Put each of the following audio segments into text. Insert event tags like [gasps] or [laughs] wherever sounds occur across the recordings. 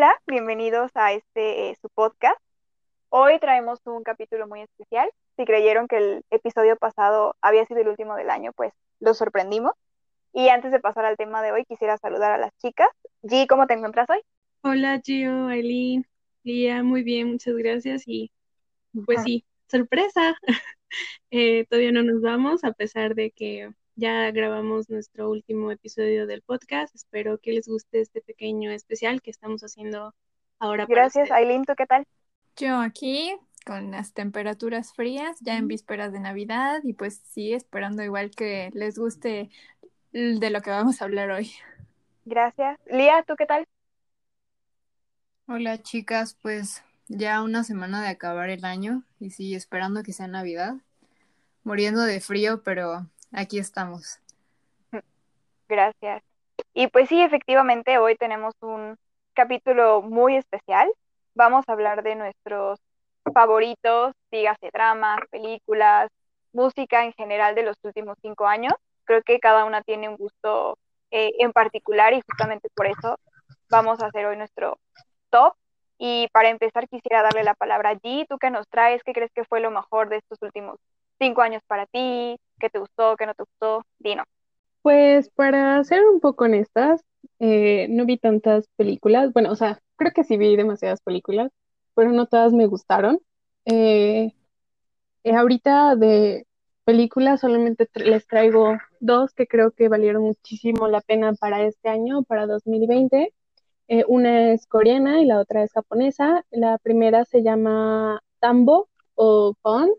Hola, bienvenidos a este eh, su podcast. Hoy traemos un capítulo muy especial. Si creyeron que el episodio pasado había sido el último del año, pues lo sorprendimos. Y antes de pasar al tema de hoy, quisiera saludar a las chicas. G, ¿cómo te encuentras hoy? Hola, Gio, Aileen, Lía, muy bien, muchas gracias. Y pues sí, sorpresa. [laughs] Eh, todavía no nos vamos, a pesar de que ya grabamos nuestro último episodio del podcast. Espero que les guste este pequeño especial que estamos haciendo ahora. Gracias, Aileen, ¿tú qué tal? Yo aquí con las temperaturas frías, ya en vísperas de Navidad y pues sí, esperando igual que les guste de lo que vamos a hablar hoy. Gracias. Lía, ¿tú qué tal? Hola chicas, pues ya una semana de acabar el año y sí, esperando que sea Navidad. Muriendo de frío, pero aquí estamos. Gracias. Y pues sí, efectivamente, hoy tenemos un capítulo muy especial. Vamos a hablar de nuestros favoritos, dígase dramas, películas, música en general de los últimos cinco años. Creo que cada una tiene un gusto eh, en particular y justamente por eso vamos a hacer hoy nuestro top. Y para empezar quisiera darle la palabra a G. ¿Tú qué nos traes? ¿Qué crees que fue lo mejor de estos últimos cinco años para ti? ¿Qué te gustó? ¿Qué no te gustó? Dino. Pues para ser un poco honestas, eh, no vi tantas películas. Bueno, o sea, creo que sí vi demasiadas películas, pero no todas me gustaron. Eh, eh, ahorita de películas solamente les traigo dos que creo que valieron muchísimo la pena para este año, para 2020. una es coreana y la otra es japonesa. La primera se llama Tambo o Pon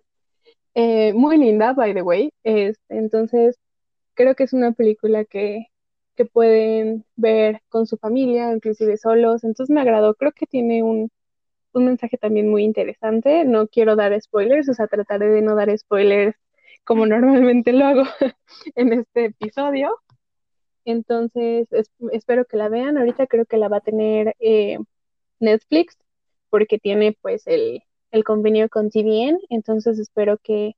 eh, muy linda, by the way. Este, entonces, creo que es una película que, que pueden ver con su familia, inclusive solos. Entonces me agradó. Creo que tiene un, un mensaje también muy interesante. No quiero dar spoilers, o sea, trataré de no dar spoilers como normalmente lo hago [laughs] en este episodio. Entonces, espero que la vean. Ahorita creo que la va a tener eh, Netflix porque tiene pues el, el convenio con TVN, entonces espero que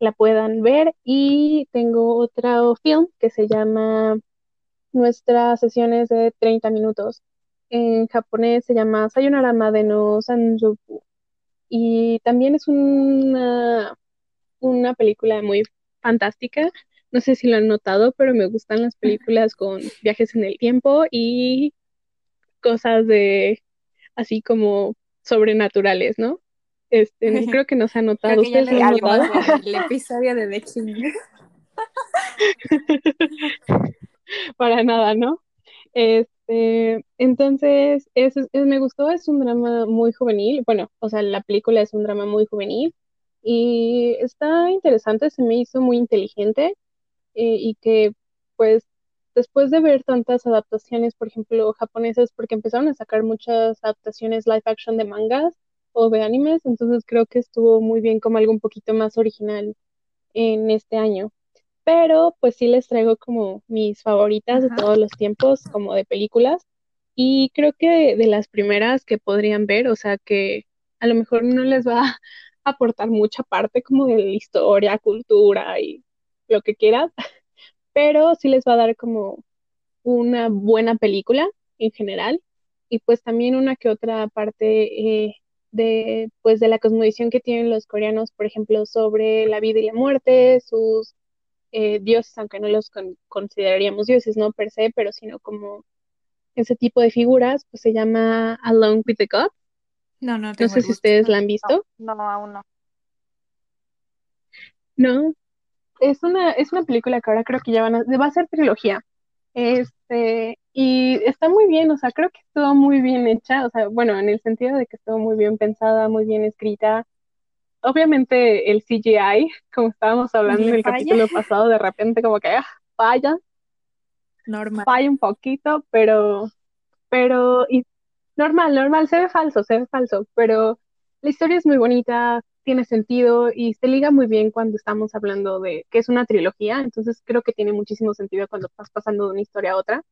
la puedan ver. Y tengo otro film que se llama Nuestras sesiones de 30 minutos. En japonés se llama Sayonara Made no Sanjoku. Y también es una, una película muy fantástica. No sé si lo han notado, pero me gustan las películas con viajes en el tiempo y cosas de así como sobrenaturales, ¿no? Este, [laughs] creo que no se ha notado. ¿Ustedes han notado? El [laughs] episodio de The King. [laughs] Para nada, ¿no? Este, entonces, es, me gustó, es un drama muy juvenil. Bueno, o sea, la película es un drama muy juvenil y está interesante, se me hizo muy inteligente eh, y que, pues, después de ver tantas adaptaciones, por ejemplo, japonesas, porque empezaron a sacar muchas adaptaciones live action de mangas, o de animes, entonces creo que estuvo muy bien como algo un poquito más original en este año. Pero pues sí les traigo como mis favoritas de todos los tiempos, como de películas. Y creo que de, las primeras que podrían ver, o sea que a lo mejor no les va a [laughs] aportar mucha parte como de la historia, cultura y lo que quieras, [laughs] pero sí les va a dar como una buena película en general y pues también una que otra parte eh, de, pues, de la cosmovisión que tienen los coreanos, por ejemplo, sobre la vida y la muerte, sus eh, dioses, aunque no los consideraríamos dioses, no per se, pero sino como ese tipo de figuras, pues se llama Along with the God. No, no, no sé si ustedes la han visto. No, no, aún no. No, es una, es una película que ahora creo que ya van a, va a ser trilogía. Este, y está muy bien, o sea, creo que estuvo muy bien hecha, o sea, bueno, en el sentido de que estuvo muy bien pensada, muy bien escrita. Obviamente el CGI, [laughs] como estábamos hablando en el capítulo pasado, de repente como que ah, falla. Normal. Falla un poquito, pero, pero, y normal, normal, se ve falso, se ve falso, pero la historia es muy bonita, tiene sentido y se liga muy bien cuando estamos hablando de que es una trilogía, entonces creo que tiene muchísimo sentido cuando estás pasando de una historia a otra.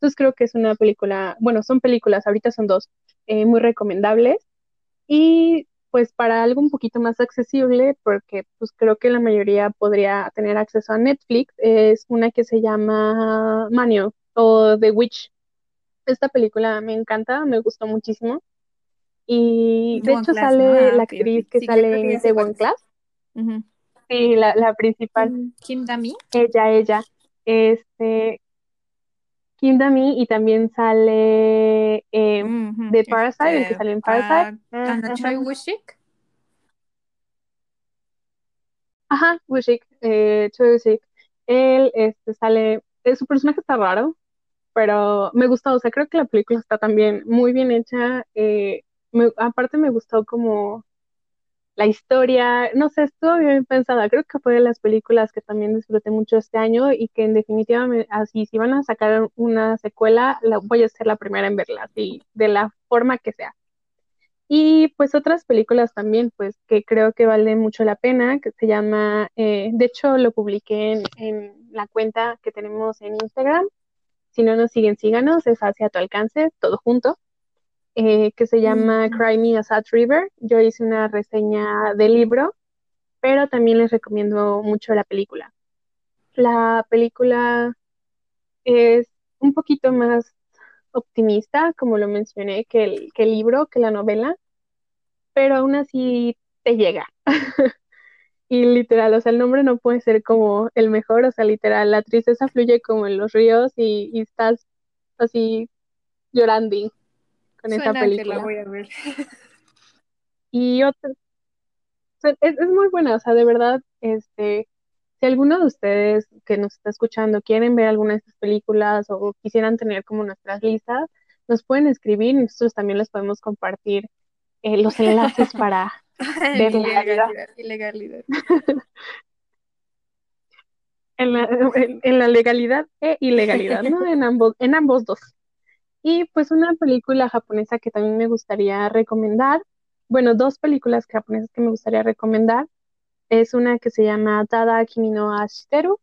Entonces creo que es una película, bueno, son películas, ahorita son dos, eh, muy recomendables y pues para algo un poquito más accesible, porque pues creo que la mayoría podría tener acceso a Netflix, es una que se llama Manio o The Witch. Esta película me encanta, me gustó muchísimo. Y de Itaewon hecho Class, ¿no? sale Ah, la ok. actriz que Sí, sale en Itaewon es. Class. Ujú. Sí, la, la principal. Kim Dami. Ella, ella. Este, Kim Dami y también sale eh, de Parasite, el que Este, en Parasite. ah, Mm, Anna Choi ujú. Wushik. Ajá, Wushik, eh, Choi Wushik. Él este, sale, eh, su personaje está raro, pero me gustó, o sea, creo que la película está también muy bien hecha. eh, me- aparte me gustó como la historia, no sé, estuvo bien pensada. Creo que fue de las películas que también disfruté mucho este año y que en definitiva, así, si van a sacar una secuela, la, voy a ser la primera en verla, así, de la forma que sea. Y pues otras películas también, pues que creo que valen mucho la pena, que se llama, eh, de hecho lo publiqué en, en la cuenta que tenemos en Instagram. Si no nos siguen, síganos, es hacia tu alcance, todo junto, eh, que se llama Ujú. Cry Me a Sad River. Yo hice una reseña del libro, pero también les recomiendo mucho la película. La película es un poquito más optimista, como lo mencioné, que el, que el libro, que la novela, pero aún así te llega. [laughs] Y literal, o sea, el nombre no puede ser como el mejor, o sea, literal, la tristeza fluye como en los ríos y, y estás así llorando con esa Suena que la película. voy a ver. Y otra, es, es muy buena, o sea, de verdad, este, si alguno de ustedes que nos está escuchando quieren ver alguna de estas películas o quisieran tener como nuestras listas, nos pueden escribir y nosotros también les podemos compartir eh, los enlaces para [laughs] verla. Ilegalidad, ilegalidad. [laughs] En la, en, en la legalidad e ilegalidad, ¿no? En ambos, en ambos dos. Y pues una película japonesa que también me gustaría recomendar, bueno, dos películas japonesas que me gustaría recomendar, es una que se llama Tada Kimi no Ashiteru,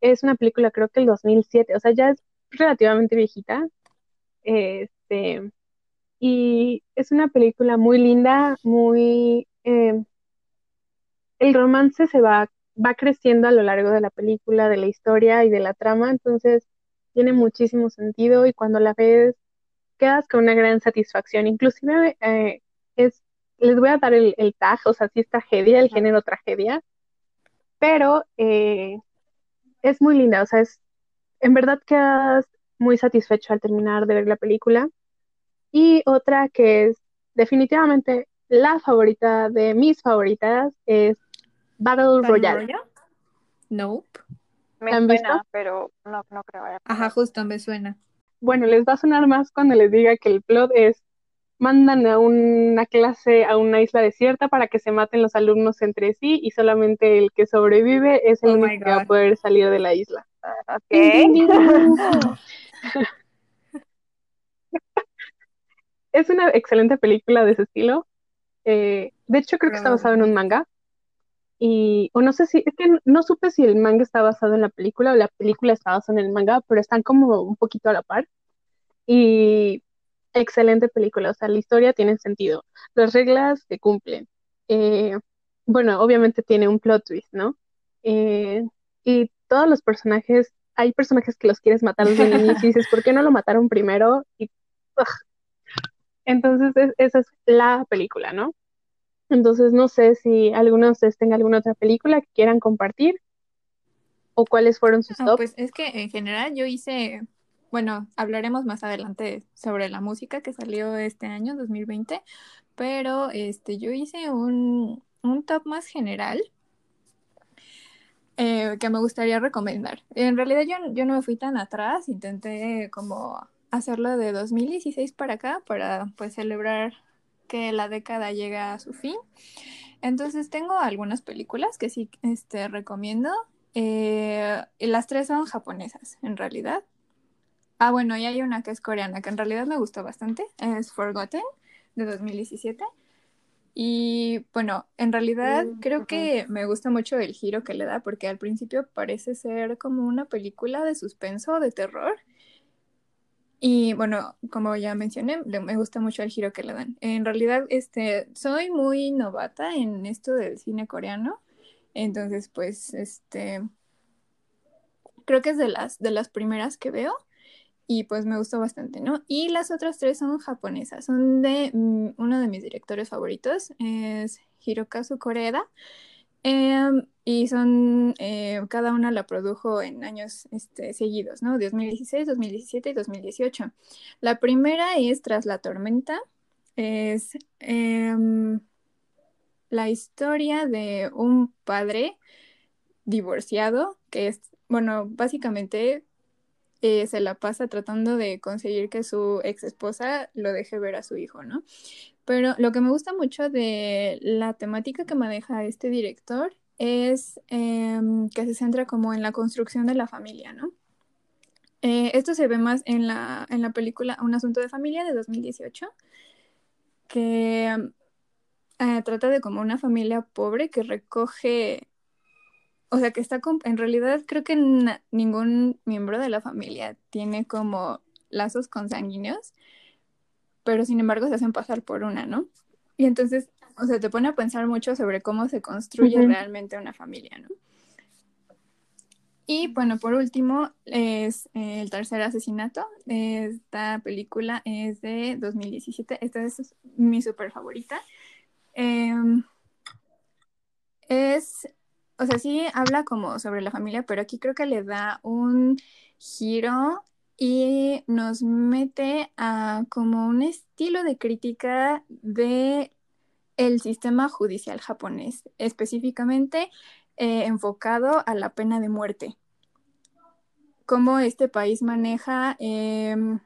es una película creo que el 2007, o sea, ya es relativamente viejita, este, y es una película muy linda, muy, eh, el romance se va, va creciendo a lo largo de la película, de la historia y de la trama, entonces tiene muchísimo sentido y cuando la ves quedas con una gran satisfacción. Inclusive eh, es, les voy a dar el, el tag, o sea, sí es tragedia, el género tragedia, pero eh, es muy linda, o sea, es, en verdad quedas muy satisfecho al terminar de ver la película. Y otra que es definitivamente la favorita de mis favoritas es Battle ¿Battle Royale. Royale? Nope. Me ¿La han suena, visto? pero no, no creo haya Ajá, justo me suena. Bueno, les va a sonar más cuando les diga que el plot es mandan a una clase a una isla desierta para que se maten los alumnos entre sí y solamente el que sobrevive es el Oh único que va a poder salir de la isla. Ok. Ding, ding, ding. Es una excelente película de ese estilo. Eh, de hecho, creo que está basado en un manga. Y, o no sé si, es que no supe si el manga está basado en la película o la película está basada en el manga, pero están como un poquito a la par. Y excelente película, o sea, la historia tiene sentido, las reglas se cumplen. Eh, bueno, obviamente tiene un plot twist, ¿no? Eh, y todos los personajes, hay personajes que los quieres matar desde el inicio y dices, ¿por qué no lo mataron primero? Y, ugh. Entonces, es- esa es la película, ¿no? Entonces, no sé si alguno de ustedes tenga alguna otra película que quieran compartir o cuáles fueron sus Ah, top. pues es que en general yo hice, bueno, hablaremos más adelante sobre la música que salió este año, 2020, pero este, yo hice un, un top más general eh, que me gustaría recomendar. En realidad yo, yo no me fui tan atrás, intenté como hacerlo de 2016 para acá para pues celebrar que la década llega a su fin. Entonces tengo algunas películas que sí este, recomiendo. Eh, y las tres son japonesas, en realidad. Ah, bueno, y hay una que es coreana, que en realidad me gustó bastante. Es Forgotten, de 2017. Y bueno, en realidad Mm, creo que me gusta mucho el giro que le da, porque al principio parece ser como una película de suspenso, de terror. Y bueno, como ya mencioné, me gusta mucho el giro que le dan. En realidad, este, soy muy novata en esto del cine coreano. Entonces, pues, este, creo que es de las, de las primeras que veo. y pues me gustó bastante, ¿no? Y las otras tres son japonesas, son de mm, uno de mis directores favoritos, es Hirokazu Koreeda. Em, y son, eh, cada una la produjo en años este, seguidos, ¿no? 2016, 2017 y 2018. La primera es Tras la tormenta, es em, la historia de un padre divorciado que es, bueno, básicamente eh, se la pasa tratando de conseguir que su ex esposa lo deje ver a su hijo, ¿no? Pero lo que me gusta mucho de la temática que maneja este director es em, que se centra como en la construcción de la familia, ¿no? Eh, esto se ve más en la, en la película Un asunto de familia de 2018, que eh, trata de como una familia pobre que recoge o sea, que está, en realidad creo que ningún miembro de la familia tiene como lazos consanguíneos, pero sin embargo se hacen pasar por una, ¿no? Y entonces, o sea, te pone a pensar mucho sobre cómo se construye realmente una familia, ¿no? Y bueno, por último, es el tercer asesinato. Esta película es de 2017. Esta es mi súper favorita. Em, es o sea, sí habla como sobre la familia, pero aquí creo que le da un giro y nos mete a como un estilo de crítica de el sistema judicial japonés, específicamente eh, enfocado a la pena de muerte. Cómo este país maneja, em,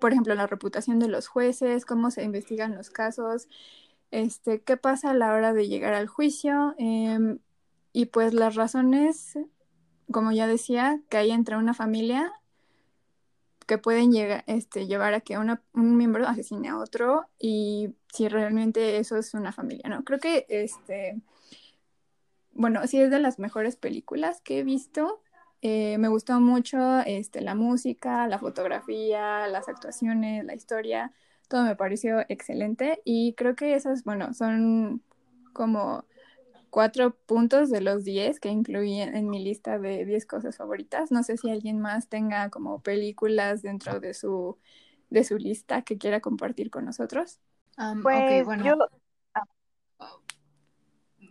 por ejemplo, la reputación de los jueces, cómo se investigan los casos, este, qué pasa a la hora de llegar al juicio. Em, y pues las razones, como ya decía, que hay entre una familia que pueden llegar, este, llevar a que un miembro asesine a otro y si realmente eso es una familia, ¿no? Creo que, este, bueno, sí es de las mejores películas que he visto. Eh, me gustó mucho este, la música, la fotografía, las actuaciones, la historia, todo me pareció excelente y creo que esas, bueno, son como cuatro puntos de los diez que incluí en, mi lista de diez cosas favoritas. No sé si alguien más tenga como películas dentro de su, de su lista que quiera compartir con nosotros. pues bueno. yo...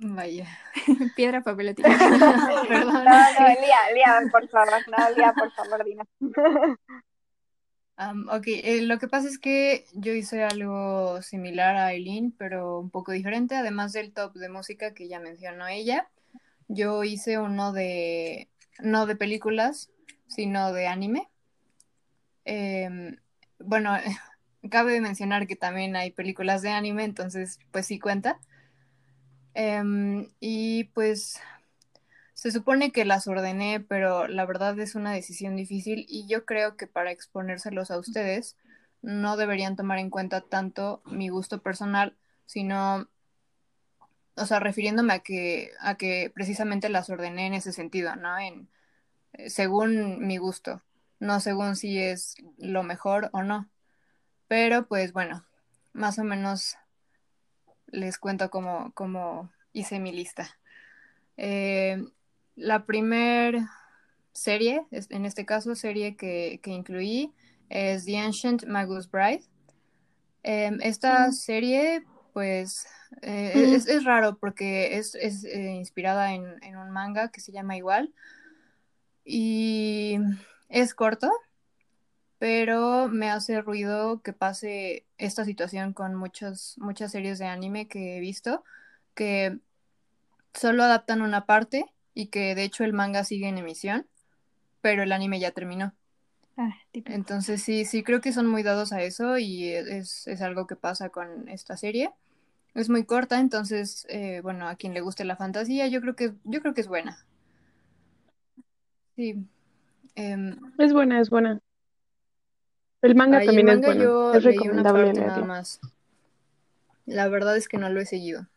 Vaya. [laughs] Piedra, papel [laughs] Perdón. No, no, Lía, Lía, por favor. No, Lía, por favor, Dina. [laughs] ok, eh, lo que pasa es que yo hice algo similar a Eileen, pero un poco diferente. Además del top de música que ya mencionó ella, yo hice uno de, no de películas, sino de anime. Em, bueno, [laughs] cabe mencionar que también hay películas de anime, entonces pues sí cuenta. Em, y pues se supone que las ordené, pero la verdad es una decisión difícil y yo creo que para exponérselos a ustedes no deberían tomar en cuenta tanto mi gusto personal, sino, o sea, refiriéndome a que, a que precisamente las ordené en ese sentido, ¿no? En, eh, según mi gusto, no según si es lo mejor o no. Pero pues bueno, más o menos les cuento cómo, cómo hice mi lista. Eh, la primer serie, en este caso serie que, incluí, es The Ancient Magus Bride. Em, esta serie, pues, eh, es, raro porque es, eh, inspirada en, un manga que se llama igual. Y es corto, pero me hace ruido que pase esta situación con muchas series de anime que he visto, que solo adaptan una parte y que de hecho el manga sigue en emisión, pero el anime ya terminó. Ah, Entonces sí, sí creo que son muy dados a eso y es, algo que pasa con esta serie. Es muy corta, entonces, eh, bueno, a quien le guste la fantasía, yo creo que, yo creo que es buena. Sí. Em, es buena, es buena. El manga también es bueno. Es recomendable nada más. La verdad es que no lo he seguido.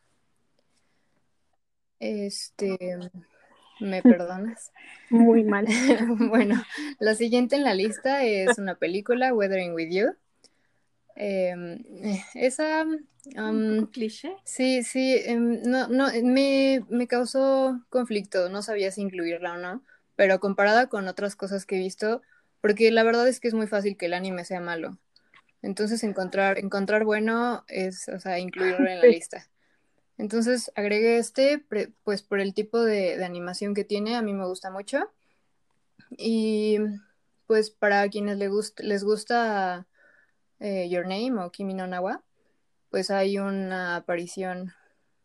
Este, ¿Me perdonas? [laughs] Muy mal. [laughs] bueno, la siguiente en la lista es una película, Weathering with You. Em, esa... Um, ¿Cliché? Sí, sí, em, no, no, me, me causó conflicto, no sabía si incluirla o no, pero comparada con otras cosas que he visto, porque la verdad es que es muy fácil que el anime sea malo. Entonces encontrar, encontrar bueno es, o sea, incluirlo en la [laughs] lista. Entonces agregué este, pues por el tipo de, animación que tiene, a mí me gusta mucho. Y pues para quienes les, gusta, les gusta eh, Your Name o Kimi no Nawa, pues hay una aparición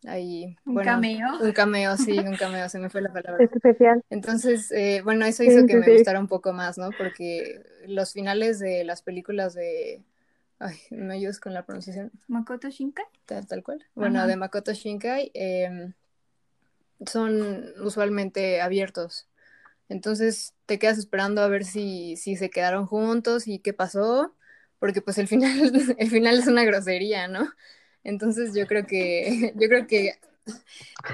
ahí. ¿Un cameo? Un cameo, sí, un cameo, se me fue la palabra. especial. Entonces, eh, bueno, eso hizo que me gustara un poco más, ¿no? Porque los finales de las películas de Ay, [laughs] ¿me ayudas con la pronunciación? Makoto Shinkai. Tal, cual. Bueno, de Makoto Shinkai em, son usualmente abiertos. Entonces te quedas esperando a ver si, si se quedaron juntos y qué pasó, porque pues el final, [laughs] el final es una grosería, ¿no? Entonces yo creo que, [laughs] yo creo que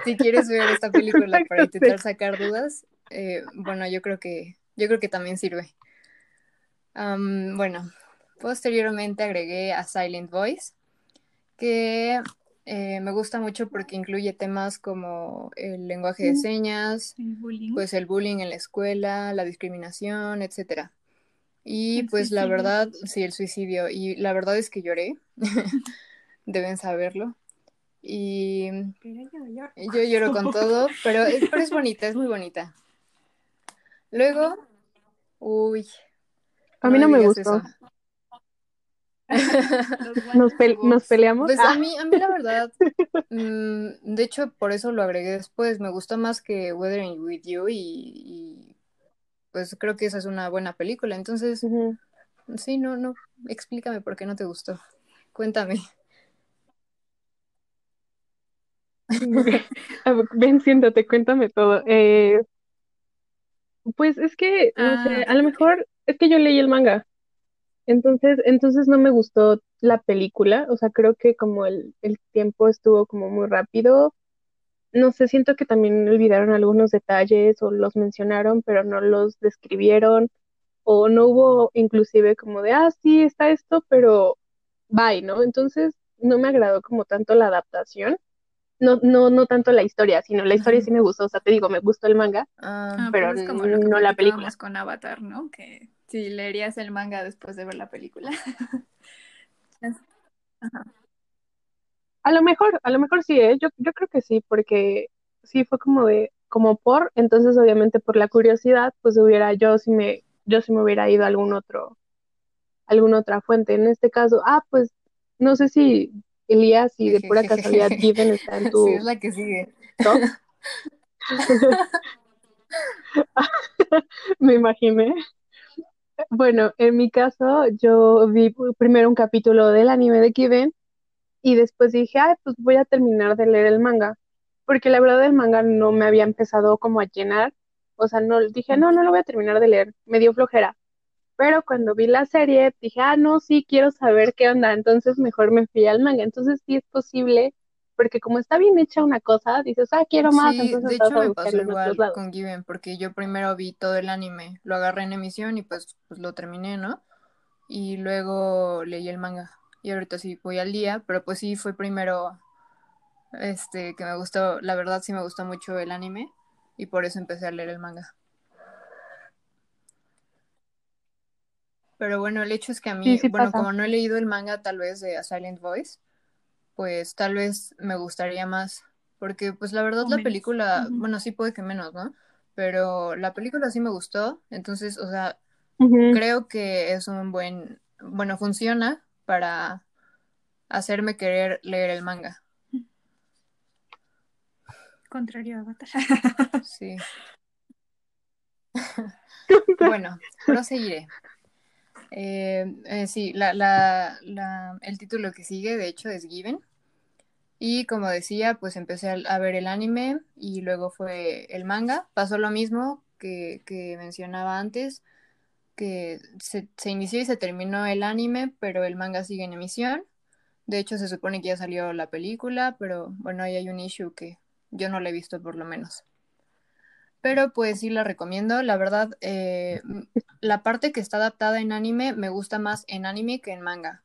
si quieres ver esta película para intentar sacar dudas, eh, bueno, yo creo que, yo creo que también sirve. bueno, Posteriormente agregué a Silent Voice, que eh, me gusta mucho porque incluye temas como el lenguaje de señas, pues el bullying en la escuela, la discriminación, etc. Y pues la verdad, sí, el suicidio. Y la verdad es que lloré. [laughs] Deben saberlo. Y yo lloro con todo, pero es, pero es bonita, es muy bonita. Luego, uy. A mí no, me gustó. [laughs] nos, nos, peleamos. Pues a ah. mí, a mí la verdad, mm, de hecho por eso lo agregué después, me gusta más que Weathering With You y, pues creo que esa es una buena película, entonces, sí, no, no, explícame por qué no te gustó, cuéntame. [laughs] Ven, siéntate, cuéntame todo. Eh, pues es que, no sé, ah, a lo mejor es que yo leí el manga. Entonces, entonces no me gustó la película, o sea, creo que como el, el tiempo estuvo como muy rápido, no sé, siento que también olvidaron algunos detalles o los mencionaron, pero no los describieron, o no hubo inclusive como de, ah, sí, está esto, pero bye, ¿no? Entonces, no me agradó como tanto la adaptación. No, no, no tanto la historia, sino la historia sí me gustó, o sea, te digo, me gustó el manga, ah, ah, pero es como no la película. con Avatar, ¿no? Que Sí, leerías el manga después de ver la película. [laughs] A lo mejor, a lo mejor sí, ¿eh? yo, yo creo que sí, porque sí fue como de, como por, entonces obviamente por la curiosidad, pues hubiera yo si me, yo si me hubiera ido a algún otro, alguna otra fuente. En este caso, ah, pues no sé si Elías, si de pura casualidad [laughs] Given está en tu. Sí, es la que sigue. [laughs] me imaginé. Bueno, en mi caso, yo vi primero un capítulo del anime de Kiven y después dije, ay, pues voy a terminar de leer el manga, porque la verdad el manga no me había empezado como a llenar, o sea, no dije, no, no lo voy a terminar de leer, me dio flojera. Pero cuando vi la serie, dije, ah, no, sí, quiero saber qué onda, entonces mejor me fui al manga. Entonces sí es posible porque como está bien hecha una cosa, dices, ah, quiero más, entonces de hecho me pasó igual con Given, porque yo primero vi todo el anime, lo agarré en emisión y pues, pues lo terminé, ¿no? Y luego leí el manga, y ahorita sí voy al día, pero pues sí fue primero, este, que me gustó, la verdad sí me gustó mucho el anime, y por eso empecé a leer el manga. Pero bueno, el hecho es que a mí, bueno, como no he leído el manga tal vez de A Silent Voice, pues tal vez me gustaría más, porque pues la verdad la película, bueno, sí puede que menos, ¿no? Pero la película sí me gustó, entonces, o sea, creo que es un buen, bueno, funciona para hacerme querer leer el manga. Contrario a Avatar. Sí. [laughs] [laughs] bueno, proseguiré. Eh, eh, sí, la, el título que sigue, de hecho, es Given. Y como decía, pues empecé a, ver el anime y luego fue el manga. Pasó lo mismo que, mencionaba antes, que se, se, inició y se terminó el anime, pero el manga sigue en emisión. De hecho, se supone que ya salió la película, pero bueno, ahí hay un issue que yo no lo he visto por lo menos pero pues sí la recomiendo. La verdad, eh, la parte que está adaptada en anime me gusta más en anime que en manga.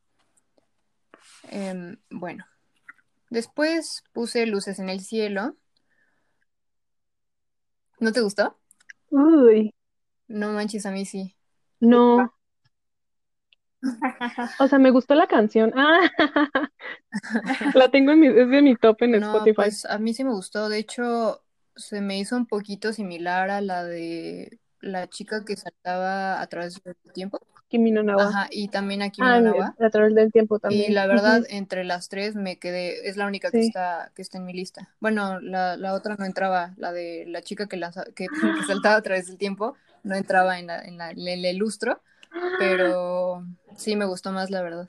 Em, bueno, después puse luces en el cielo. ¿No te gustó? Uy. No manches, a mí sí. No. [laughs] O sea, me gustó la canción. [laughs] Ah, la tengo en mi, es de mi top en No, Spotify. pues a mí sí me gustó. De hecho, se me hizo un poquito similar a la de la chica que saltaba a través del tiempo. Kimi no Na wa. Ajá, y también a Kimi Ah, no a través del tiempo Y también. la verdad, entre las tres me quedé, es la única que está, que está en mi lista. Bueno, la, la otra no entraba, la de la chica que, lanza- que, [laughs] que saltaba a través del tiempo, no entraba en, la, en, la, en el lustro, pero sí me gustó más, la verdad.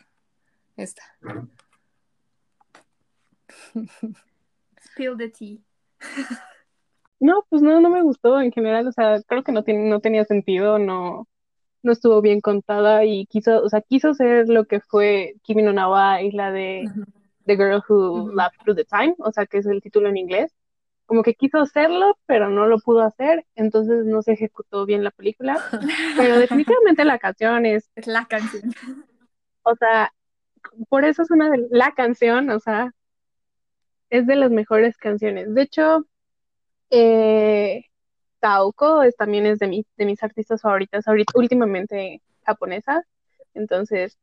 Esta. [laughs] Spill the tea. [laughs] No, pues no, no me gustó en general, o sea, creo que no, tiene, no tenía sentido, no, no estuvo bien contada y quiso, o sea, quiso ser lo que fue Kimi no Na wa y la de Ujú. The Girl Who Ujú. Laughed Through the Time, o sea, que es el título en inglés. Como que quiso hacerlo, pero no lo pudo hacer, entonces no se ejecutó bien la película. [laughs] Pero definitivamente la canción es, Es la canción. [laughs] o sea, por eso es una de la canción, o sea, es de las mejores canciones. De hecho, eh, Taoko es, también es de, mi- de mis artistas favoritas ahorita, últimamente japonesa. Entonces,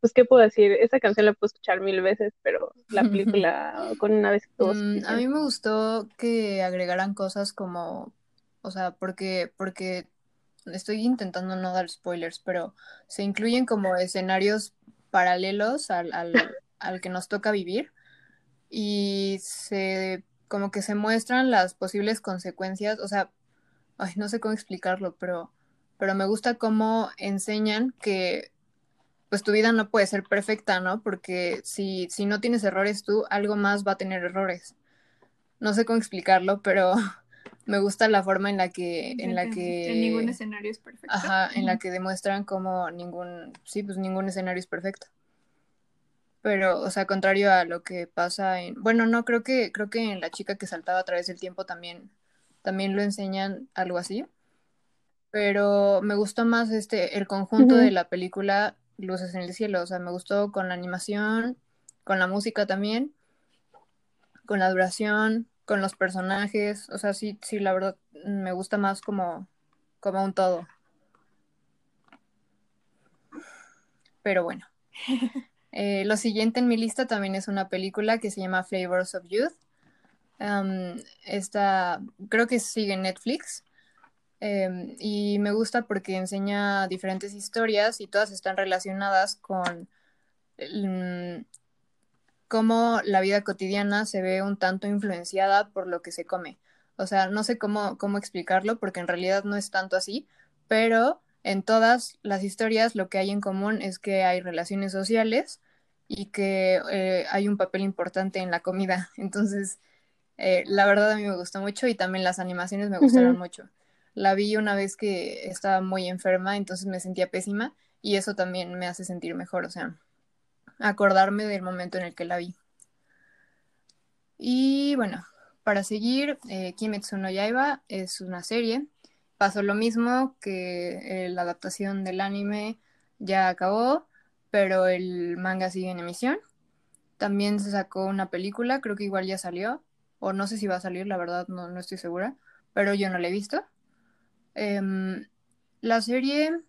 pues, ¿qué puedo decir? Esa canción la puedo escuchar mil veces, pero la [laughs] película con una vez estuvo Mm, a mí me gustó que agregaran cosas como, o sea, porque, porque estoy intentando no dar spoilers, pero se incluyen como escenarios paralelos al, al, al que nos toca vivir y se como que se muestran las posibles consecuencias, o sea, ay, no sé cómo explicarlo, pero, pero me gusta cómo enseñan que pues tu vida no puede ser perfecta, ¿no? Porque si, si no tienes errores tú, algo más va a tener errores. No sé cómo explicarlo, pero [laughs] me gusta la forma en la que, en la que, En ningún escenario es perfecto. ajá, en la que demuestran cómo ningún, sí, pues ningún escenario es perfecto. Pero, o sea, contrario a lo que pasa en, bueno, no, creo que, creo que en la chica que saltaba a través del tiempo también, también lo enseñan algo así. Pero me gustó más este, el conjunto de la película Luces en el cielo. O sea, me gustó con la animación, con la música también, con la duración, con los personajes. O sea, sí, sí, la verdad me gusta más como, como un todo. Pero bueno. [laughs] Eh, lo siguiente en mi lista también es una película que se llama Flavors of Youth. Esta creo que sigue en Netflix. Eh, y me gusta porque enseña diferentes historias y todas están relacionadas con mm, cómo la vida cotidiana se ve un tanto influenciada por lo que se come. O sea, no sé cómo, cómo explicarlo porque en realidad no es tanto así, pero en todas las historias lo que hay en común es que hay relaciones sociales y que eh, hay un papel importante en la comida. [laughs] Entonces, eh, la verdad a mí me gustó mucho y también las animaciones me gustaron mucho. La vi una vez que estaba muy enferma, entonces me sentía pésima y eso también me hace sentir mejor, o sea, acordarme del momento en el que la vi. Y bueno, para seguir, eh, Kimetsu no Yaiba es una serie. Pasó lo mismo que eh, la adaptación del anime ya acabó, pero el manga sigue en emisión. También se sacó una película, creo que igual ya salió, o no sé si va a salir, la verdad no, no estoy segura, pero yo no la he visto. Em, la serie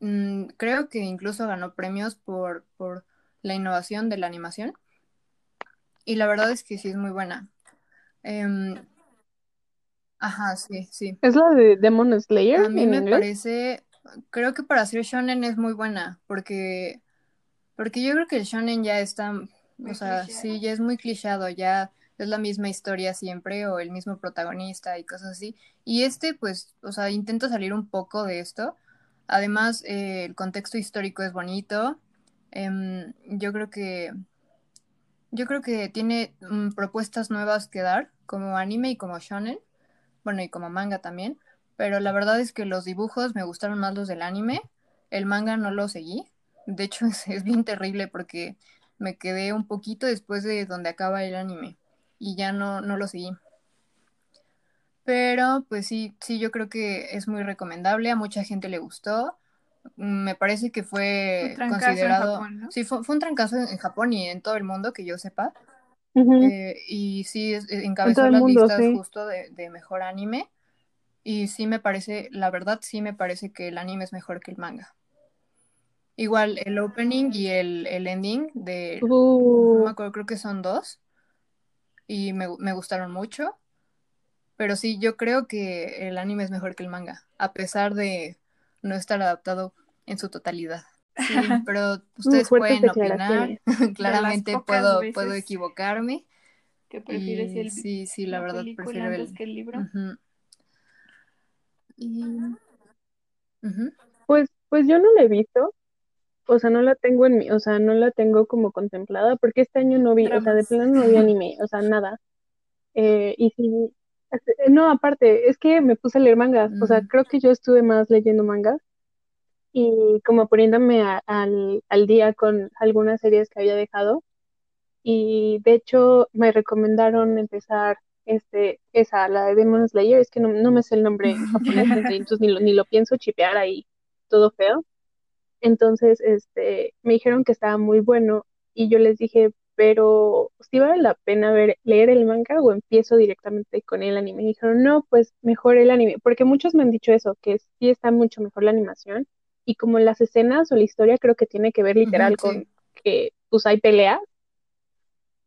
mm, creo que incluso ganó premios por, por la innovación de la animación y la verdad es que sí es muy buena. Em, ajá, sí, sí. Es la de Demon Slayer A mí en me inglés. parece, creo que para ser shonen es muy buena, porque, porque yo creo que el shonen ya está, Muy o sea, cliché. sí, ya es muy clichado, ya es la misma historia siempre, o el mismo protagonista y cosas así. Y este, pues, o sea, intenta salir un poco de esto. Además, eh, el contexto histórico es bonito. Em, yo creo que, yo creo que tiene mm, propuestas nuevas que dar, como anime y como shonen bueno, y como manga también, pero la verdad es que los dibujos me gustaron más los del anime, el manga no lo seguí, de hecho [laughs] es, es bien terrible porque me quedé un poquito después de donde acaba el anime y ya no, no lo seguí. Pero pues sí, sí, yo creo que es muy recomendable, a mucha gente le gustó, me parece que fue en considerado, Japón, ¿no? sí, fue, fue un trancazo en, en Japón y en todo el mundo que yo sepa, Eh, y sí, es- En encabezó las mundo, listas sí. justo de, de mejor anime. Y sí me parece, la verdad, sí me parece que el anime es mejor que el manga. Igual el opening y el, el ending de... Uh. No me acuerdo, creo que son dos. Y me, me gustaron mucho. Pero sí, yo creo que el anime es mejor que el manga, a pesar de no estar adaptado en su totalidad. Sí, [laughs] pero ustedes pueden opinar. [laughs] Claramente puedo, veces puedo equivocarme. ¿Que prefieres Y el, sí, sí, la, verdad prefiero antes el. que el libro? Y... Pues, pues yo no la he visto, o sea, no la tengo en mi, o sea, no la tengo como contemplada, porque este año no vi, o sea, de plano no vi [laughs] anime, o sea, nada. Eh, y sí, este, no, aparte, es que me puse a leer mangas, o sea, Mm. creo que yo estuve más leyendo mangas y como poniéndome a- al, al día con algunas series que había dejado. Y de hecho me recomendaron empezar este, esa, la de Demon Slayer, es que no, no me sé el nombre en japonés, [laughs] entonces ni lo, ni lo pienso chipear ahí, todo feo. Entonces, este, me dijeron que estaba muy bueno y yo les dije, pero ¿sí vale la pena ver, leer el manga o empiezo directamente con el anime? Y dijeron, no, pues mejor el anime, porque muchos me han dicho eso, que sí está mucho mejor la animación y como las escenas o la historia creo que tiene que ver literal sí. con que pues hay peleas.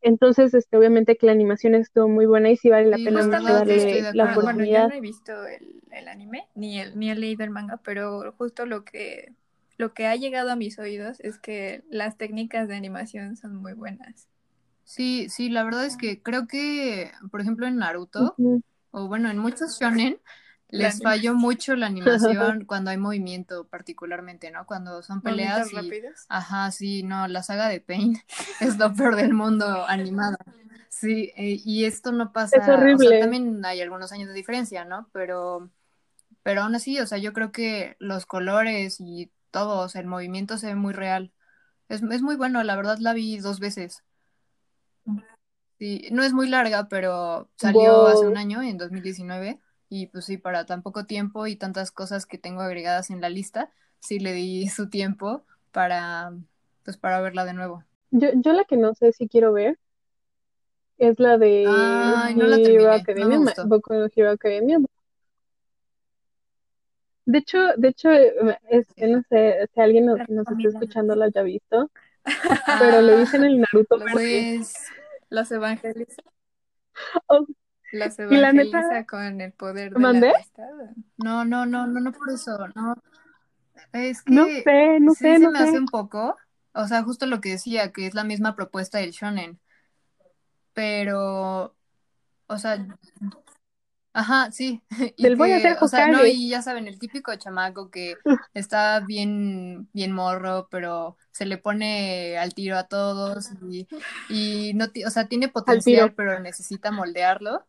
Entonces, este, obviamente que la animación estuvo muy buena y sí vale la Sí, pena mucho darle la acuerdo. Bueno, yo oportunidad. no he visto el, el anime, ni, el, ni he leído el manga, pero justo lo que, lo que ha llegado a mis oídos es que las técnicas de animación son muy buenas. Sí, sí, la verdad es que creo que, por ejemplo, en Naruto, Ujú. o bueno, en muchos shonen, les falló mucho la [laughs] animación cuando hay movimiento, particularmente, ¿no? Cuando son peleas y... rápidos. Ajá, sí, no, la saga de Pain [laughs] es lo peor del mundo animado. Sí, eh, y esto no pasa, Es o sea, horrible. también hay algunos años de diferencia, ¿no? Pero, pero aún así, o sea, yo creo que los colores y todo, o sea, el movimiento se ve muy real. Es, es muy bueno, la verdad la vi dos veces. Sí, no es muy larga, pero salió hace un año, en 2019, y pues sí, para tan poco tiempo y tantas cosas que tengo agregadas en la lista, sí le di [laughs] su tiempo para, pues para verla de nuevo. Yo, yo la que no sé si quiero ver es la de Ay, no Hero la no Academia, gustó. Boku no Hero Academia. De hecho, de hecho, eh, este, no sé si alguien nos- La que nos esté recomiendan. escuchando lo haya visto, [laughs] pero le dicen el Naruto pues, Los evangeliza, [laughs] oh, los [laughs] y la neta, con el poder de la ¿mandé? amistad. no, no, no, no, no por eso, no. Es No que sé, no sí sé, se no me hace un poco, o sea, justo lo que decía, que es la misma propuesta del shonen, pero, o sea, Ajá, sí. [laughs] Y Del voy a hacer o sea, no, y ya saben, el típico chamaco que está bien, bien morro, pero se le pone al tiro a todos y, y no, o sea, tiene potencial, pero necesita moldearlo.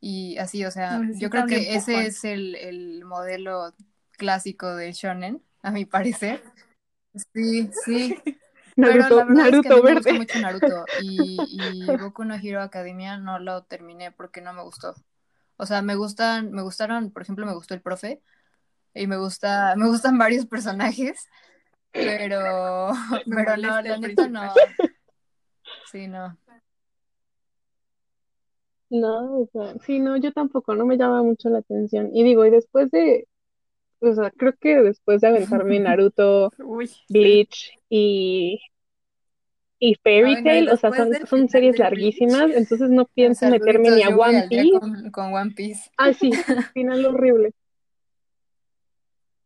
Y así, o sea, yo creo que ese es el, el modelo clásico del shonen, a mi parecer. Sí, sí. [laughs] Pero Naruto, la verdad es que Naruto mí me gusta verde. mucho Naruto [laughs] y, y Boku no Hero Academia no lo terminé porque no me gustó. O sea, me gustan, me gustaron, por ejemplo, me gustó el profe y me gusta, me gustan varios personajes, pero, [laughs] pero no, molesta la neta no. Sí, no. No, o sea, sí, no, yo tampoco, no me llama mucho la atención. Y digo, y después de, o sea, creo que después de aventarme [laughs] Naruto, Uy. Bleach y, y Fairy Tail, o sea, son, son series Bleach, larguísimas, entonces no pienso meterme ni a One Piece. con, con One Piece. Ah, sí, [laughs] final horrible.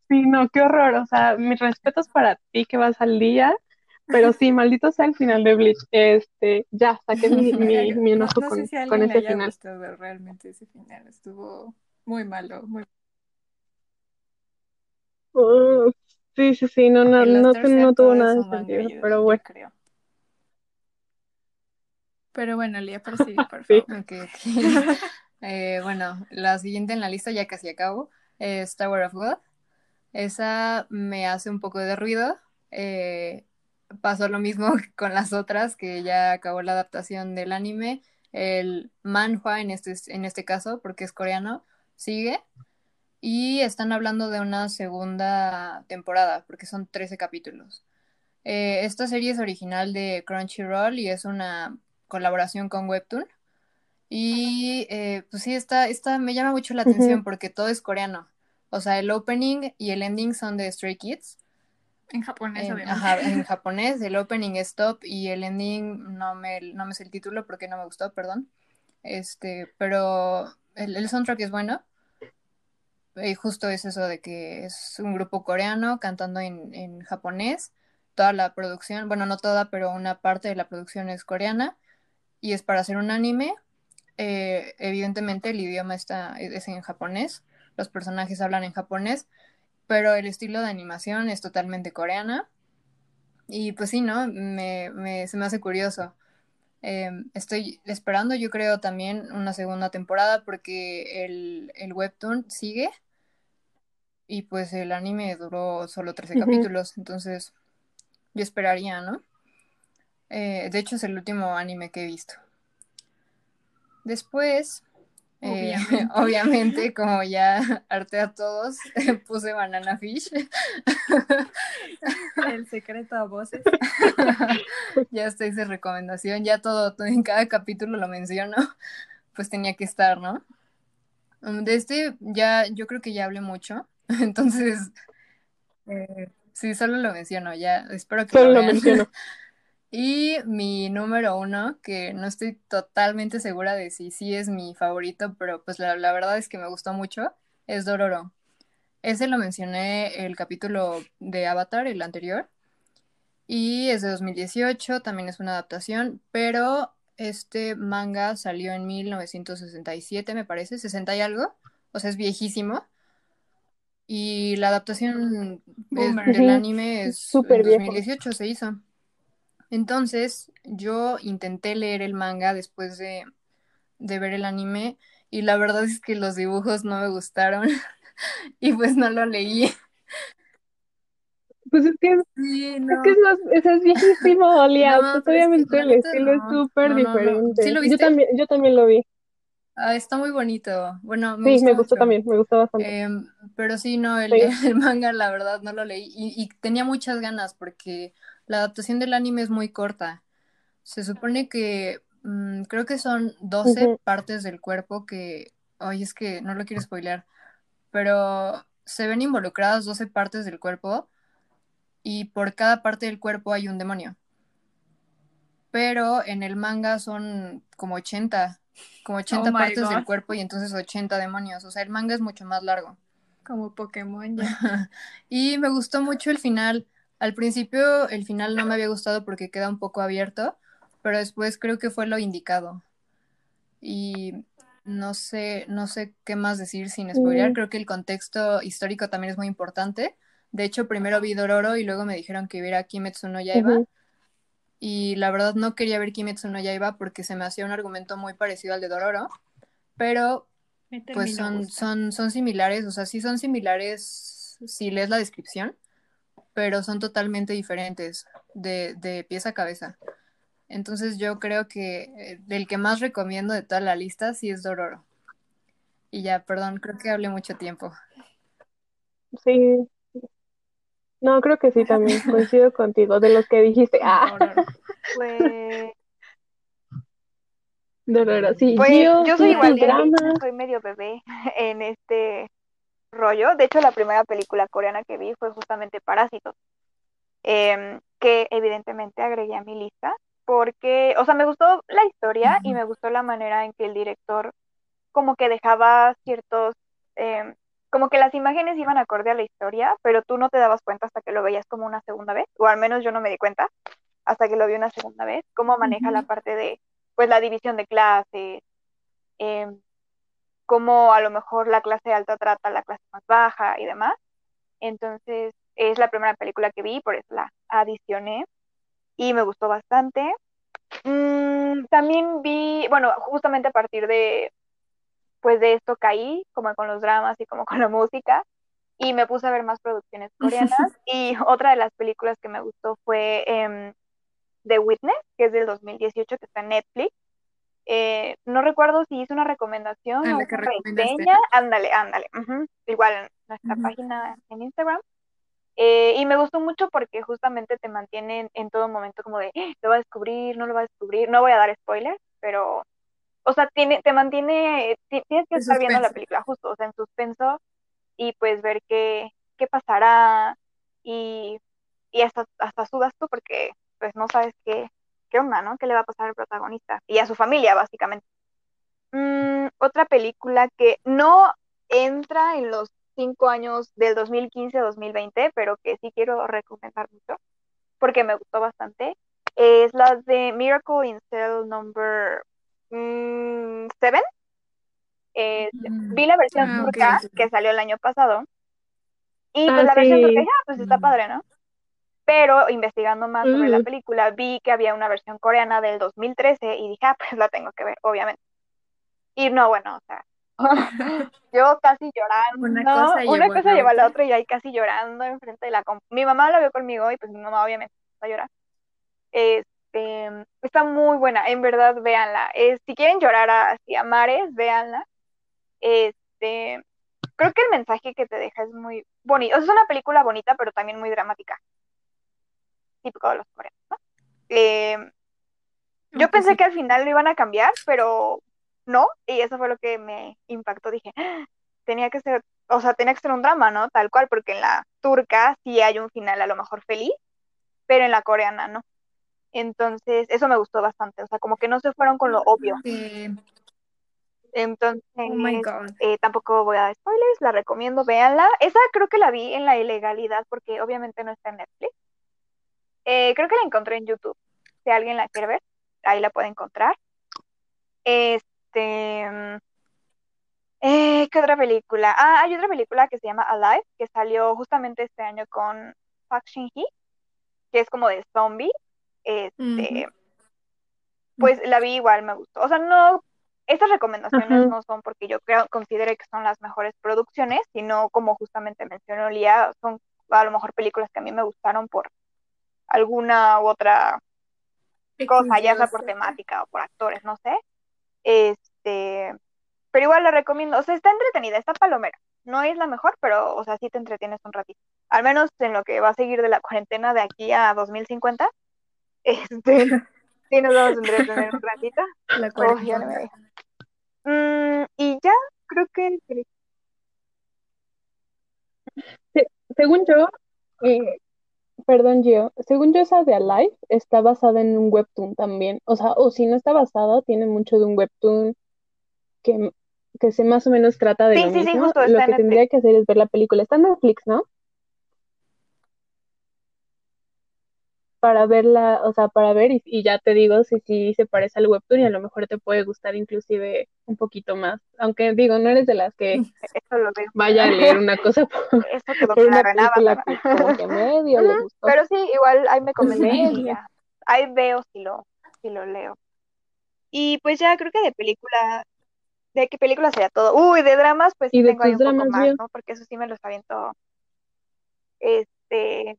Sí, no, qué horror, o sea, mis respetos para ti que vas al día, pero sí, maldito sea el final de Bleach. Este, ya, saqué mi, [laughs] mi, mi No, enojo no sé con, si con ese final. gustado realmente ese final. Estuvo muy malo. Muy... Oh, sí, sí, sí, no, no, no, no tuvo nada de sentido, pero bueno, creo. Pero bueno, Lía, prosigue, [laughs] por sí. favor. Ok, [laughs] ok. Eh, bueno, la siguiente en la lista, ya casi acabo, es Tower of God. Esa me hace un poco de ruido. Eh, pasó lo mismo [laughs] con las otras, que ya acabó la adaptación del anime. El manhwa, en este, en este caso, porque es coreano, sigue. Y están hablando de una segunda temporada, porque son 13 capítulos. Eh, esta serie es original de Crunchyroll y es una colaboración con Webtoon. Y eh, pues sí, esta, esta me llama mucho la atención porque todo es coreano. O sea, el opening y el ending son de Stray Kids. En japonés, En, obviamente. ajá, en [laughs] japonés, el opening es top y el ending no me, no me sé el título porque no me gustó, perdón. Este, pero el, el soundtrack es bueno. Y justo es eso de que es un grupo coreano cantando en, en japonés. Toda la producción, bueno, no toda, pero una parte de la producción es coreana y es para hacer un anime. Eh, evidentemente el idioma está, es en japonés, los personajes hablan en japonés, pero el estilo de animación es totalmente coreana. Y pues sí, ¿no? Me, me- se me hace curioso. Eh, estoy esperando, yo creo, también una segunda temporada porque el, el webtoon sigue y pues el anime duró solo 13 Ujú. capítulos, entonces yo esperaría, ¿no? Eh, de hecho es el último anime que he visto. Después, eh, [laughs] Obviamente. como ya harté a todos, [laughs] puse Banana Fish. [laughs] El secreto a voces. ya está esa recomendación, ya todo, todo, en cada capítulo lo menciono, pues tenía que estar, ¿no? Um, De este ya, yo creo que ya hablé mucho, entonces, eh, sí, solo lo menciono, ya, espero que Solo lo lo menciono. Y mi número uno, que no estoy totalmente segura de si sí es mi favorito, pero pues la, la verdad es que me gustó mucho, es Dororo. Ese lo mencioné el capítulo de Avatar, el anterior, y es de 2018, también es una adaptación, pero este manga salió en 1967, me parece, 60 y algo, o sea, es viejísimo. Y la adaptación es- del anime es súper en viejo. 2018 se hizo. Entonces, yo intenté leer el manga después de, de ver el anime y la verdad es que los dibujos no me gustaron [laughs] y pues no lo leí. Pues es que, es Sí, que no. es más, o sea, es viejísimo, [laughs] No, pues obviamente el estilo es súper diferente. ¿Sí lo Yo también, yo también lo vi. Ah, está muy bonito. Bueno, me Sí, gustó me gustó mucho. también, me gustó bastante. Em, pero sí, no, el, Sí. [laughs] el manga la verdad no lo leí y, y tenía muchas ganas porque la adaptación del anime es muy corta. Se supone que mm, creo que son 12 Ujú. partes del cuerpo que, ay, es que no lo quiero spoilear, pero se ven involucradas 12 partes del cuerpo y por cada parte del cuerpo hay un demonio. Pero en el manga son como 80, como 80 Oh my partes del cuerpo y entonces 80 demonios. O sea, el manga es mucho más largo. Como Pokémon ya. [laughs] Y me gustó mucho el final. Al principio el final no me había gustado porque queda un poco abierto, pero después creo que fue lo indicado. Y no sé, no sé qué más decir sin spoilear. Mm. Creo que el contexto histórico también es muy importante. De hecho, primero vi Dororo y luego me dijeron que viera Kimetsu no Yaiba. Y la verdad no quería ver Kimetsu no Yaiba porque se me hacía un argumento muy parecido al de Dororo. Pero pues son, son, son similares, o sea, sí son similares si lees la descripción, pero son totalmente diferentes de, de pies a cabeza. Entonces yo creo que eh, el que más recomiendo de toda la lista sí es Dororo. Y ya, perdón, creo que hablé mucho tiempo. Sí. No, creo que sí también, [laughs] coincido contigo, de los que dijiste. Ah, Dororo. Pues, Dororo, sí, pues Gio, yo soy ¿tienes igual? Alicia, soy medio bebé en este rollo. De hecho, la primera película coreana que vi fue justamente Parásitos, em, que evidentemente agregué a mi lista porque, o sea, me gustó la historia y me gustó la manera en que el director como que dejaba ciertos, em, como que las imágenes iban acorde a la historia, pero tú no te dabas cuenta hasta que lo veías como una segunda vez, o al menos yo no me di cuenta hasta que lo vi una segunda vez, cómo maneja la parte de, pues, la división de clases, em, cómo a lo mejor la clase alta trata a la clase más baja y demás. Entonces, es la primera película que vi, por eso la adicioné y me gustó bastante. Mm, también vi, bueno, justamente a partir de, pues de esto caí, como con los dramas y como con la música, y me puse a ver más producciones [laughs] coreanas. y otra de las películas que me gustó fue em, The Witness, que es del 2018, que está en Netflix. Eh, no recuerdo si hice una recomendación Ah, o una reseña. Ándale, ándale. Igual en nuestra página en Instagram. Eh, y me gustó mucho porque justamente te mantienen en todo momento como de, "Ah, lo va a descubrir, no lo va a descubrir. No voy a dar spoilers, pero o sea, tiene, te mantiene, tienes que estar viendo la película justo, o sea, en suspenso y pues ver qué, qué pasará y, y hasta, hasta sudas tú porque pues no sabes qué, qué onda, ¿no? ¿Qué le va a pasar al protagonista y a su familia, básicamente? Mm, otra película que no entra en los cinco años del 2015-2020, pero que sí quiero recomendar mucho porque me gustó bastante, es la de Miracle in Cell Number 7. Mm. vi la versión Ah, turca que salió el año pasado y Ah, pues la versión turca, ah, pues está Mm. padre, ¿no? Pero investigando más sobre la Mm. película, vi que había una versión coreana del 2013 y dije, ah, pues la tengo que ver, obviamente. Y no, bueno, o sea, [laughs] yo casi llorando, Una cosa una llevó a cosa la llevó a la otra. y ahí casi llorando enfrente de la Mi mamá la vio conmigo y pues mi mamá obviamente está a llorar. Este, está muy buena, en verdad, véanla. Eh, si quieren llorar así a mares, véanla. Este, creo que el mensaje que te deja es muy bonito. O sea, es una película bonita, pero también muy dramática. Típico de los coreanos, ¿no? Eh, yo pensé sí. que al final lo iban a cambiar, pero no, y eso fue lo que me impactó. Dije, "Ah, tenía que ser, o sea, tenía que ser un drama, ¿no? Tal cual, porque en la turca sí hay un final a lo mejor feliz, pero en la coreana no. Entonces, eso me gustó bastante, o sea, como que no se fueron con lo obvio. Sí. Entonces, Oh God. eh, tampoco voy a dar spoilers, la recomiendo, véanla. Esa creo que la vi en la ilegalidad porque obviamente no está en Netflix. Eh, creo que la encontré en YouTube. Si alguien la quiere ver, ahí la puede encontrar. Este, eh, ¿qué otra película? Ah, hay otra película que se llama Alive, que salió justamente este año con Park Shin-hye, que es como de zombie. Este, pues la vi igual, me gustó. O sea, no, estas recomendaciones no son porque yo creo, considere que son las mejores producciones, sino como justamente mencionó Lía, son a lo mejor películas que a mí me gustaron por alguna u otra cosa, ya sea por temática o por actores, no sé. Este, pero igual la recomiendo, o sea, está entretenida, está palomera. No es la mejor, pero, o sea, sí te entretienes un ratito. Al menos en lo que va a seguir de la [laughs] cuarentena de aquí a 2050. [laughs] Este, sí nos vamos a entretener un ratito. La Oh, ya. Mm, y ya, creo que Se- según yo, eh, perdón, Gio, según yo esa de Alive está basada en un webtoon también. O sea, o si no está basada, tiene mucho de un webtoon que, que se más o menos trata de Sí, lo sí, sí, mismo. justo Lo que Netflix. tendría que hacer es ver la película. Está en Netflix, ¿no? Para verla, o sea, para ver y, y ya te digo si sí se parece al webtoon y a lo mejor te puede gustar inclusive un poquito más. Aunque digo, no eres de las que [laughs] Eso lo veo. vaya a leer una cosa [laughs] por, Eso quedó por una claro en película Avatar. [laughs] que como que medio le Ujú, gustó. Pero sí, igual ahí me ya. Ahí veo si lo, si lo leo. Y pues ya creo que de película, ¿de qué película sería todo? Uy, de dramas, pues Y sí de tengo ahí un poco dramas, más, Gio. ¿no? Porque eso sí me los aviento, este,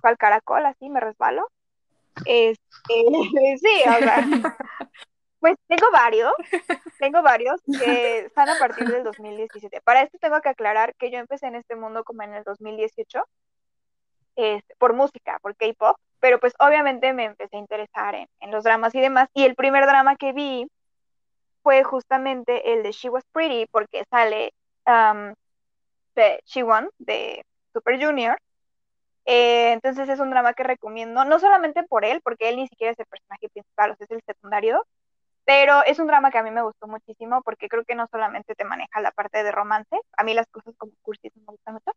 cual caracol, así me resbalo. Este, [laughs] sí, o sea, [laughs] pues tengo varios, tengo varios que están a partir del 2017. Para esto tengo que aclarar que yo empecé en este mundo como en el 2018, este, por música, por K-pop, pero pues obviamente me empecé a interesar en, en los dramas y demás. Y el primer drama que vi fue justamente el de She Was Pretty, porque sale um, de She-Won de Super Junior. Eh, entonces es un drama que recomiendo, no solamente por él, porque él ni siquiera es el personaje principal, o sea, es el secundario, pero es un drama que a mí me gustó muchísimo porque creo que no solamente te maneja la parte de romance, a mí las cosas como cursis me gustan mucho,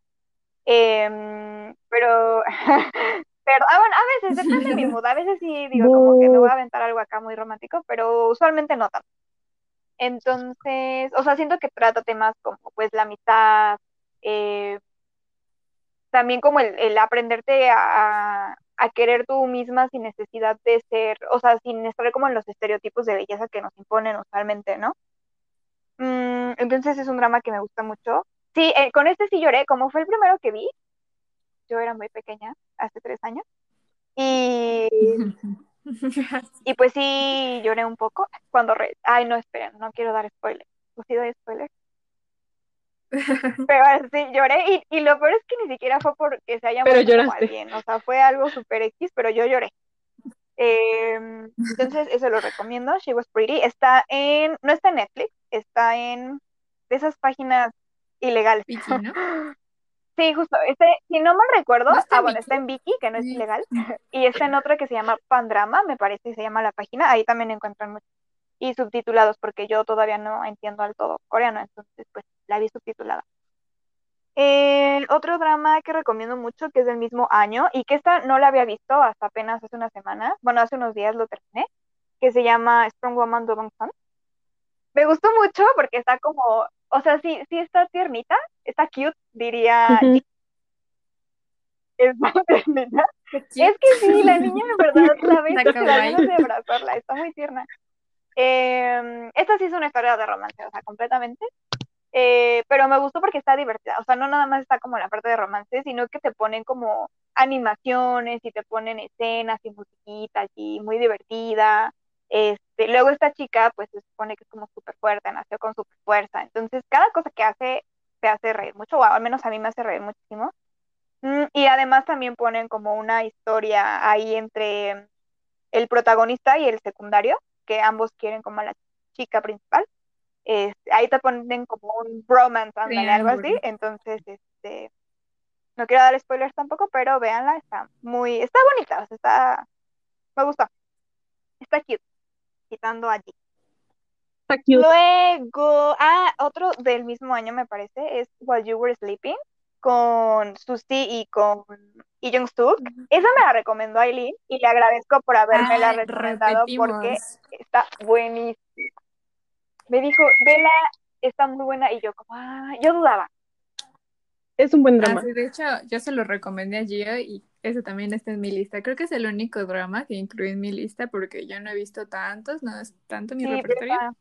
eh, pero, [laughs] pero ah, bueno, a veces depende de mi mood, a veces sí [laughs] digo como que me voy a aventar algo acá muy romántico, pero usualmente no tanto. Entonces, o sea, siento que trata temas como pues la amistad, eh, también como el, el aprenderte a, a, querer tú misma sin necesidad de ser, o sea, sin estar como en los estereotipos de belleza que nos imponen usualmente, ¿no? Mm, entonces es un drama que me gusta mucho. Sí, eh, con este sí lloré, como fue el primero que vi, yo era muy pequeña, hace tres años, y, [laughs] y pues sí lloré un poco cuando, re... ay no, esperen, no quiero dar spoiler, ¿o sí doy spoiler? [laughs] Pero sí, lloré y, y, lo peor es que ni siquiera fue porque se haya pero muerto alguien, o sea, fue algo súper X, pero yo lloré. Em, entonces, [laughs] eso lo recomiendo. She Was Pretty. Está en, no está en Netflix, está en de esas páginas ilegales. Vicky, ¿no? [gasps] Sí, justo. Este, si no mal recuerdo, ¿No está ah, en bueno, está en Viki, que no es Sí. ilegal, [laughs] y está en otra que se llama Pandrama, me parece que se llama la página. Ahí también encuentran mucho. Y subtitulados, porque yo todavía no entiendo al todo coreano, entonces, pues, la vi subtitulada. El otro drama que recomiendo mucho, que es del mismo año, y que esta no la había visto hasta apenas hace una semana, bueno, hace unos días lo terminé, que se llama Strong Woman Do Bang Sun. Me gustó mucho porque está como, o sea, sí, sí está tiernita, está cute, diría Ujú. Está [laughs] tiernita. Qué Es que sí, la niña en verdad [laughs] la ves, dan ganas de abrazarla, está muy tierna. Eh, esta sí es una historia de romance, o sea, completamente. Eh, pero me gustó porque está divertida, o sea, no nada más está como la parte de romance, sino que te ponen como animaciones y te ponen escenas y musiquita y muy divertida. Este, luego esta chica, pues se supone que es como súper fuerte, nació con súper fuerza, entonces cada cosa que hace te hace reír mucho, o al menos a mí me hace reír muchísimo. Mm, y además también ponen como una historia ahí entre el protagonista y el secundario, que ambos quieren como a la chica principal. Este, ahí te ponen como un bromance, ándale, algo así. Entonces, este, no quiero dar spoilers tampoco, pero véanla, está muy, está bonita, o sea, está, me gustó. Está cute, quitando allí. Está cute. Luego, ah, otro del mismo año me parece, es While You Were Sleeping, con Susie y con Lee Jung Suk. Esa me la recomendó Aileen y le agradezco por habérmela Ay, recomendado porque está buenísima. Me dijo, vela, está muy buena, y yo como, ah, yo dudaba. Es un buen Ah, drama. sí, de hecho, yo se lo recomendé a Gio y ese también está en mi lista. Creo que es el único drama que incluí en mi lista porque yo no he visto tantos, no es tanto mi Sí, repertorio.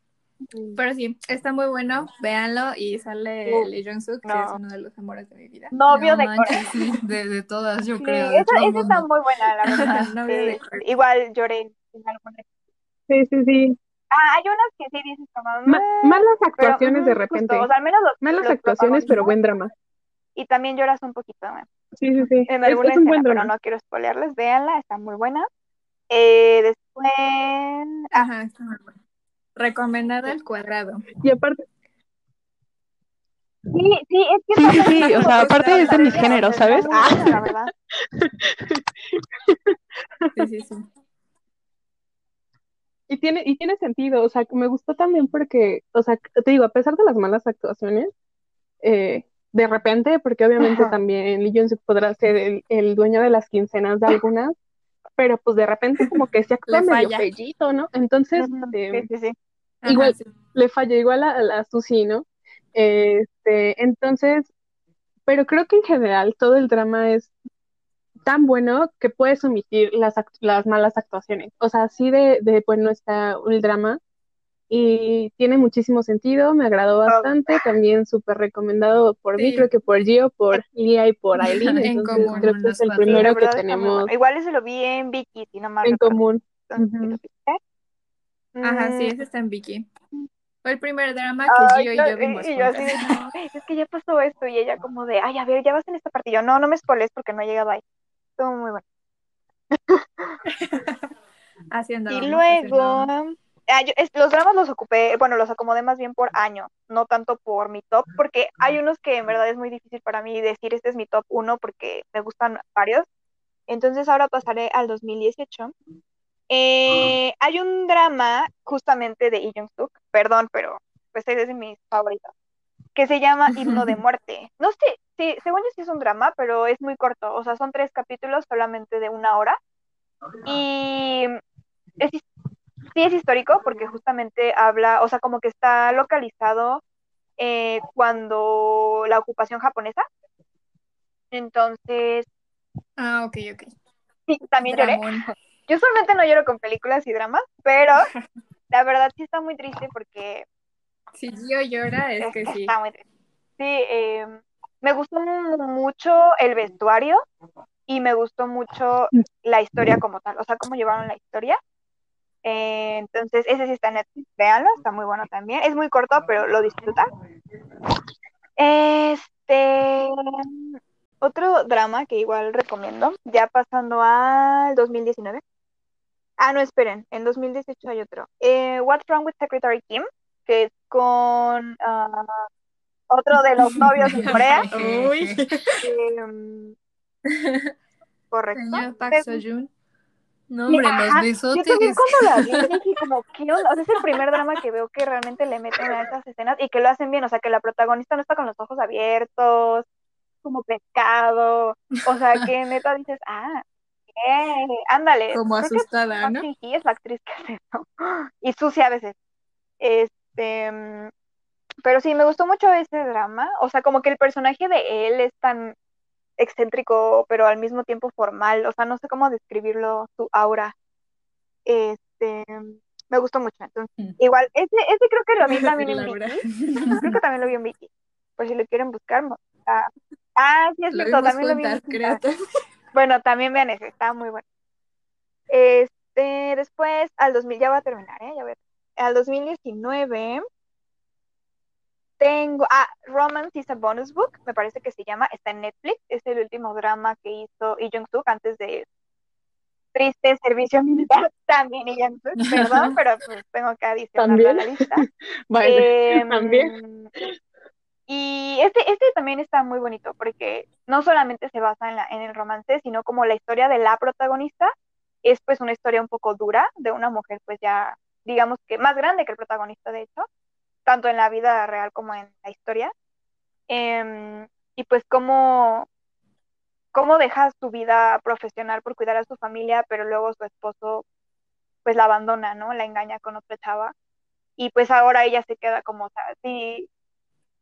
Pero sí, está muy bueno, véanlo y sale Sí. Lee Jong Suk, que No. es uno de los amores de mi vida. Novio No de manches, Corea. sí, de, de todas, yo Sí, creo. esa, esa está muy buena, la [laughs] verdad. Ajá, novio de Sí, Corea. igual lloré en algunas. Sí, sí, sí. Ah, hay unas que sí dices como, Ma- "Meh", malas pero actuaciones de repente. justo, o sea, al menos los, Malas los actuaciones, pero buen drama. y también lloras un poquito ¿eh? Sí, sí, sí. en Es, alguna es un escena, buen pero drama. no quiero spoilearles, véanla, está muy buena. Eh, después, Ajá, está muy bueno. Recomendada al cuadrado. Y aparte, sí, sí, es que Sí, sí, sí, o sea, aparte es de mis géneros, ¿sabes? buena, la verdad. Sí, sí, sí. y tiene, y tiene sentido, o sea, que me gustó también porque, o sea, te digo, a pesar de las malas actuaciones, eh, de repente, porque obviamente Ajá. también Lee Jong-suk podrá ser el, el dueño de las quincenas de algunas, pero pues de repente como que se actúa medio falla. fellito, ¿no? Entonces, eh, Sí, sí, sí. Ajá, Igual. sí. le falla igual a, a Susi, ¿no? Este, entonces, pero creo que en general todo el drama es tan bueno que puedes omitir las, act- las malas actuaciones. O sea, así de, de bueno está el drama y tiene muchísimo sentido, me agradó bastante, también súper recomendado por mí, Sí. creo que por Gio, por [laughs] Lia y por Aileen, En entonces común, creo que es el primero que tenemos. Igual ese lo vi en Vicky, si no mal en recuerdo. común. Entonces. Ajá, sí, ese está en Vicky. Fue el primer drama que Ay, Gio y yo- yo vimos y yo así de, juntas. "No, es que ya pasó esto, y ella como de, ay, a ver, ya vas en esta parte, y yo, no, no me spoiles porque no he llegado ahí. Estuvo muy bueno. [laughs] Así Y luego, haciendo- ah, yo- es- los dramas los ocupé, bueno, los acomodé más bien por año, no tanto por mi top, porque hay unos que en verdad es muy difícil para mí decir este es mi top uno porque me gustan varios. Entonces ahora pasaré al 2018. Eh, hay un drama justamente de Lee Suk, perdón, pero pues es de mis favoritos, que se llama Himno de [laughs] Muerte. No sé, sí, según yo sí es un drama, pero es muy corto, o sea, son tres capítulos solamente de una hora. Y es, sí es histórico porque justamente habla, o sea, como que está localizado eh, cuando la ocupación japonesa. Entonces, Ah, ok, ok. sí, también lloré. Yo usualmente no lloro con películas y dramas, pero [laughs] la verdad sí está muy triste porque Si Gio llora, es que sí. está muy triste. Sí, eh, me gustó mu- mucho el vestuario y me gustó mucho la historia como tal, o sea, cómo llevaron la historia. Eh, entonces, ese sí está en Netflix, véanlo, está muy bueno también. Es muy corto, pero lo disfrutan. Este, otro drama que igual recomiendo, ya pasando al 2019, Ah, no, esperen, en 2018 hay otro. Eh, What's Wrong with Secretary Kim, que es con ah, otro de los novios de Corea. [laughs] Uy. Em, correcto. Señor Park Es- Seo-joon. No, hombre, Ajá, los Yo también besotes. cuando la vi dije como, ¿qué onda? O sea, es el primer drama que veo que realmente le meten a esas escenas y que lo hacen bien, o sea, que la protagonista no está con los ojos abiertos, como pescado, o sea, que neta dices, ah, eh, ándale. Como creo asustada, ¿no? Es la actriz que hace eso, [laughs] y sucia a veces. Este, mm, pero sí, me gustó mucho ese drama, o sea, como que el personaje de él es tan excéntrico, pero al mismo tiempo formal, o sea, no sé cómo describirlo, su aura. Este, me gustó mucho. Entonces, Mm. igual, ese, ese creo que lo vi [laughs] también en. Viki. [laughs] Creo que también lo vi en Viki. Por si lo quieren buscar. Ah, ah, sí, es Lo cierto, también lo vi en creo. Bueno, también vean ese, está muy bueno. Este, después, al 2000, ya voy a terminar, ¿eh? Ya voy a- al 2019 tengo, ah, Romance is a Bonus Book, me parece que se llama, está en Netflix, es el último drama que hizo Lee Jung Suk antes de Triste Servicio Militar, [laughs] también Lee Jung Suk, perdón, [laughs] pero pues tengo que adicionarlo a la lista. [laughs] Bueno, Em, también. Y este, este también está muy bonito porque no solamente se basa en, la, en el romance, sino como la historia de la protagonista es pues una historia un poco dura de una mujer pues ya digamos que más grande que el protagonista de hecho, tanto en la vida real como en la historia. Em, y pues cómo, cómo deja su vida profesional por cuidar a su familia, pero luego su esposo pues la abandona, ¿no? La engaña con otra chava. Y pues ahora ella se queda como, o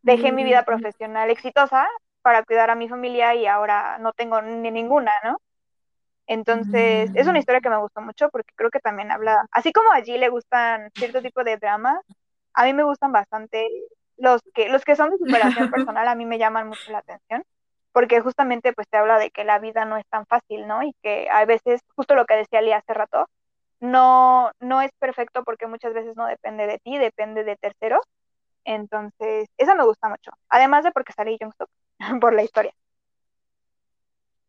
dejé mi vida profesional exitosa para cuidar a mi familia y ahora no tengo ni ninguna, ¿no? Entonces, es una historia que me gustó mucho porque creo que también habla, así como allí le gustan cierto tipo de dramas, a mí me gustan bastante los que, los que son de superación [laughs] personal, a mí me llaman mucho la atención, porque justamente pues te habla de que la vida no es tan fácil, ¿no? Y que a veces, justo lo que decía Lee hace rato, no, no es perfecto porque muchas veces no depende de ti, depende de terceros. Entonces, esa me gusta mucho. Además de porque sale Jung Suk [laughs] por la historia.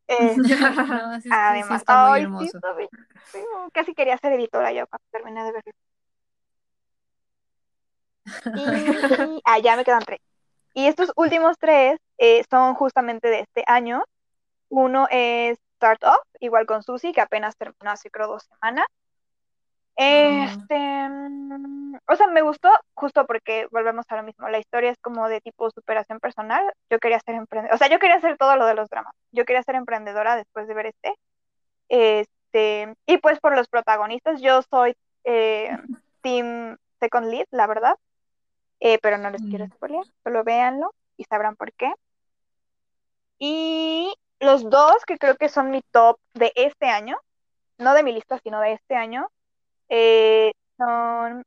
Eh, [laughs] [laughs] No, sí, es que sí además, está muy ay, sí, casi quería ser editora yo cuando terminé de verlo. Y, ah, ya me quedan tres. Y estos últimos tres eh, son justamente de este año. Uno es Start Off, igual con Susi, que apenas terminó hace creo dos semanas. Este, mm, o sea, me gustó justo porque volvemos a lo mismo. La historia es como de tipo superación personal. Yo quería ser emprendedora, o sea, yo quería hacer todo lo de los dramas. Yo quería ser emprendedora después de ver este. Este, y pues por los protagonistas, yo soy eh, [laughs] Team Second Lead, la verdad. Eh, pero no les quiero Mm. spoilear, solo véanlo y sabrán por qué. Y los dos que creo que son mi top de este año, no de mi lista, sino de este año, eh, son,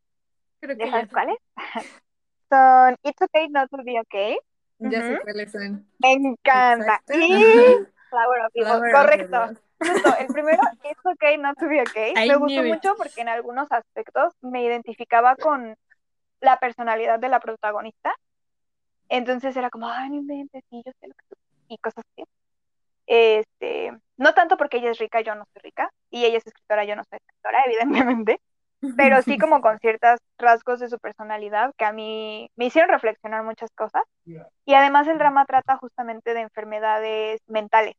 Creo ¿ya que sé, cuáles? [laughs] Son It's Okay Not to Be Okay, ya sé Ujú. cuáles son. me encanta, Exacto. y Flower of Evil, correcto. Justo, el primero, It's Okay Not to Be Okay, [laughs] I me gustó it. mucho porque en algunos aspectos me identificaba con la personalidad de la protagonista. Entonces era como, ay, no inventes, sí, yo sé lo que tú, y cosas así. Este, no tanto porque ella es rica, yo no soy rica, y ella es escritora, yo no soy escritora, [laughs] evidentemente, pero sí [laughs] como con ciertos rasgos de su personalidad que a mí me hicieron reflexionar muchas cosas. Y además el drama trata justamente de enfermedades mentales.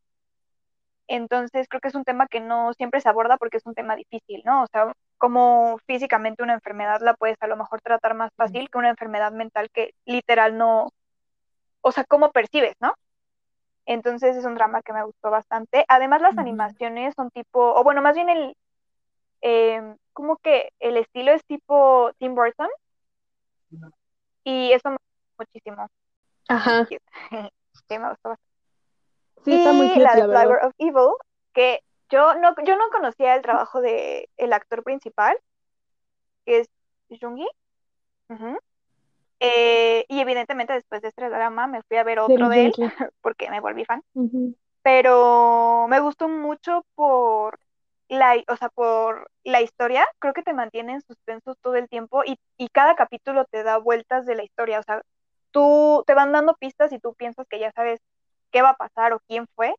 Entonces creo que es un tema que no siempre se aborda porque es un tema difícil, ¿no? O sea, como físicamente una enfermedad la puedes a lo mejor tratar más fácil que una enfermedad mental que literal no, o sea, cómo percibes, ¿no? Entonces es un drama que me gustó bastante. Además las animaciones son tipo, o bueno, más bien el, eh, como que el estilo es tipo Tim Burton y eso me gustó muchísimo. Ajá. [laughs] Sí, me gustó bastante. Sí, está muy Y cute, la de verdad. Flower of Evil, que yo no, yo no conocía el trabajo de el actor principal, que es Jungi. Ujú. Eh, y evidentemente después de este drama me fui a ver otro de él [laughs] porque me volví fan. Pero me gustó mucho por la, o sea, por la historia. Creo que te mantiene en suspenso todo el tiempo y, y cada capítulo te da vueltas de la historia. O sea, tú te van dando pistas y tú piensas que ya sabes qué va a pasar o quién fue,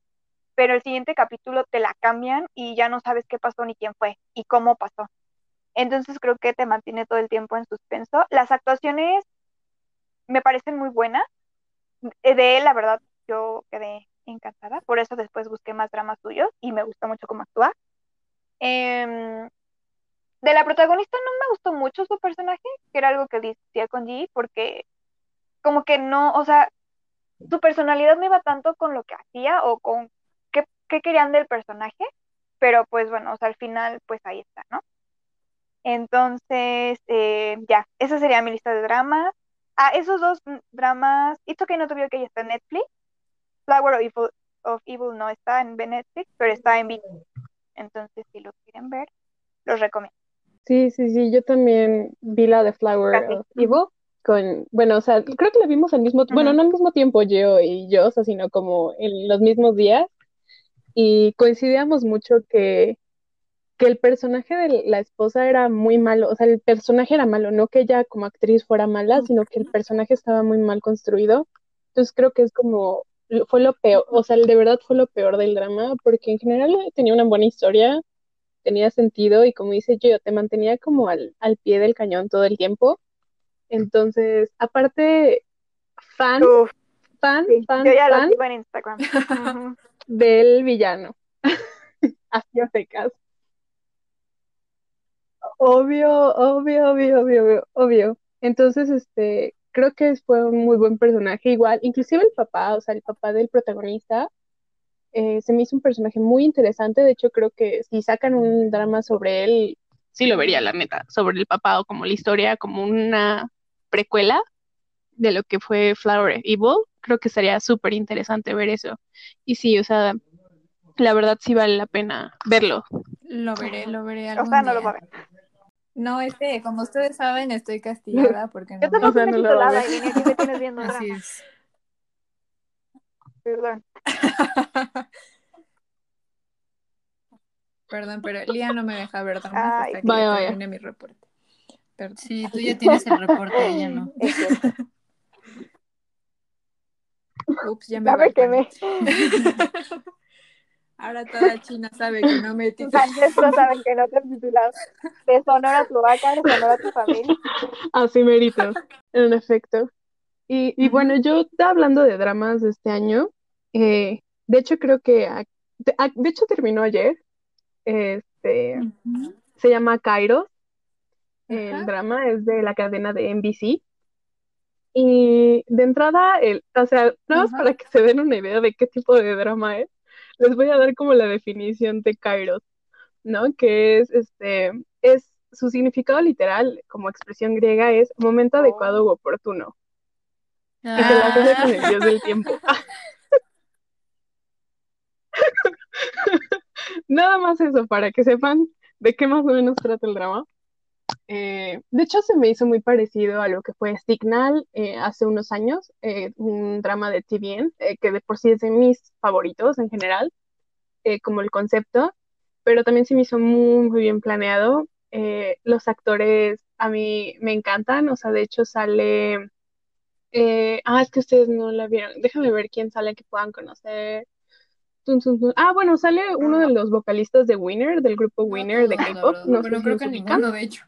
pero el siguiente capítulo te la cambian y ya no sabes qué pasó ni quién fue y cómo pasó. Entonces creo que te mantiene todo el tiempo en suspenso. Las actuaciones me parecen muy buenas. De él, la verdad, yo quedé encantada. Por eso después busqué más dramas suyos y me gustó mucho cómo actúa. Em, de la protagonista no me gustó mucho su personaje, que era algo que decía con G, porque como que no, o sea, su personalidad no iba tanto con lo que hacía o con qué, qué querían del personaje, pero pues bueno, o sea, al final pues ahí está, ¿no? Entonces, eh, ya, esa sería mi lista de dramas. Ah, esos dos dramas, It's Okay Not To Be Okay está en Netflix, Flower of Evil, of Evil no está en Netflix, pero está en video. Entonces, si lo quieren ver, los recomiendo. Sí, sí, sí, yo también vi la de Flower of Evil con, bueno, o sea, creo que la vimos al mismo, bueno, no al mismo tiempo yo y yo, o sea, sino como en los mismos días y coincidíamos mucho que, que el personaje de la esposa era muy malo, o sea, el personaje era malo, no que ella como actriz fuera mala, sino que el personaje estaba muy mal construido. Entonces creo que es como, fue lo peor, o sea, de verdad fue lo peor del drama, porque en general tenía una buena historia, tenía sentido y como dice yo, te mantenía como al, al pie del cañón todo el tiempo. Entonces, aparte, fan, fan, fan, yo ya fan lo en Instagram. [laughs] del villano. [laughs] Así a secas. Obvio, obvio, obvio, obvio, obvio. Entonces, este, creo que fue un muy buen personaje. Igual, inclusive el papá, o sea, el papá del protagonista, eh, se me hizo un personaje muy interesante. De hecho, creo que si sacan un drama sobre él, sí lo vería, la neta, sobre el papá o como la historia, como una precuela de lo que fue Flower Evil, creo que sería súper interesante ver eso. Y sí, o sea, la verdad sí vale la pena verlo. Lo veré, lo veré algún O sea, no lo va a ver. No, este, como ustedes saben, estoy castigada porque no. Yo tampoco o sea, no lo lado, y aquí me tienes viendo Así es. Perdón. [laughs] Perdón, pero Lía no me deja ver dramas hasta que vaya, vaya. mi reporte. Sí, tú ya tienes el reporte, ella no. [laughs] Ups, ya me que me... [laughs] Ahora toda China sabe que no me he titulado. Tus saben que no te he titulado. Deshonora tu vaca, deshonora tu familia. Así merito, en efecto. Y, y bueno, yo hablando de dramas de este año, eh, de hecho creo que, de, hecho terminó ayer, este, se llama Kairos, el drama es de la cadena de NBC. Y de entrada, el, o sea, nada más para que se den una idea de qué tipo de drama es, les voy a dar como la definición de Kairos, ¿no? Que es, este, es su significado literal, como expresión griega, es momento oh. adecuado u oportuno. Y se la hace con el dios del tiempo. [laughs] [laughs] Nada más eso, para que sepan de qué más o menos trata el drama. Eh, de hecho, se me hizo muy parecido a lo que fue Signal eh, hace unos años, eh, un drama de TVN, que de por sí es de mis favoritos en general, como el concepto, pero también se me hizo muy, muy bien planeado. los actores a mí me encantan, o sea, de hecho sale... ah, es que ustedes no la vieron. Déjame ver quién sale que puedan conocer. Ah, bueno, sale uno de los vocalistas de Winner, del grupo Winner de K-pop. No, sé creo que ninguno, de hecho.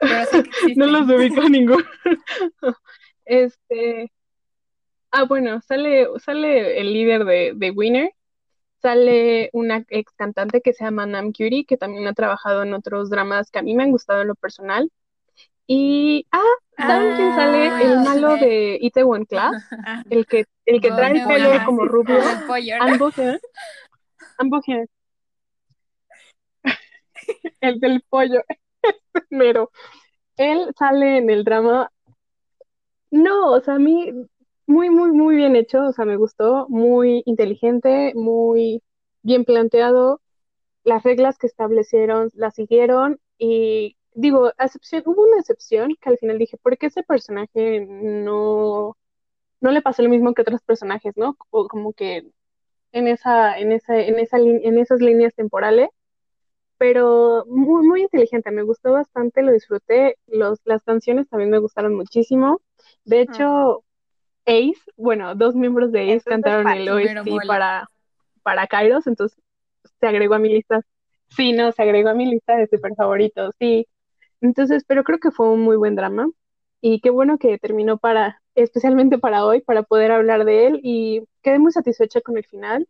[laughs] no los ubico ninguno. [laughs] este. Ah, bueno, sale, sale el líder de, de Winner. Sale una ex cantante que se llama Nam Curie, que también ha trabajado en otros dramas que a mí me han gustado en lo personal. Y, ah, ¿saben quién sale? El ah, malo de Itaewon Class, el que, el que trae el pelo como rubio. Ambogen. Ambogen. El del pollo. [laughs] Pero él sale en el drama. No, o sea, a mí, muy, muy, muy bien hecho. O sea, me gustó. Muy inteligente, muy bien planteado. Las reglas que establecieron las siguieron y digo, excepción, hubo una excepción que al final dije, ¿por qué ese personaje no, no le pasó lo mismo que otros personajes, ¿no? Como, que en esa, en esa, en esa, en esas líneas temporales, pero muy, muy inteligente, me gustó bastante, lo disfruté, los, las canciones también me gustaron muchísimo. De hecho, Ace, bueno, dos miembros de Ace Entonces, cantaron el OST para, para Kairos, entonces se agregó a mi lista. Sí, no, se agregó a mi lista de super favoritos, sí. Entonces, pero creo que fue un muy buen drama y qué bueno que terminó para, especialmente para hoy, para poder hablar de él y quedé muy satisfecha con el final.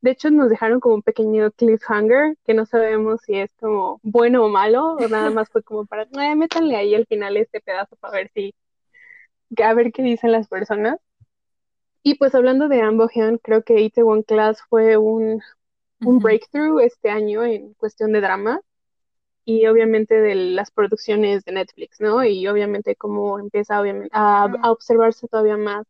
De hecho, nos dejaron como un pequeño cliffhanger que no sabemos si es como bueno o malo o nada más fue como para, eh, métanle ahí al final este pedazo para ver si, a ver qué dicen las personas. Y pues hablando de Ambo Hyun, creo que Itaewon Class fue un, un breakthrough este año en cuestión de drama y obviamente de las producciones de Netflix, ¿no? Y obviamente cómo empieza obviamente a, a observarse todavía más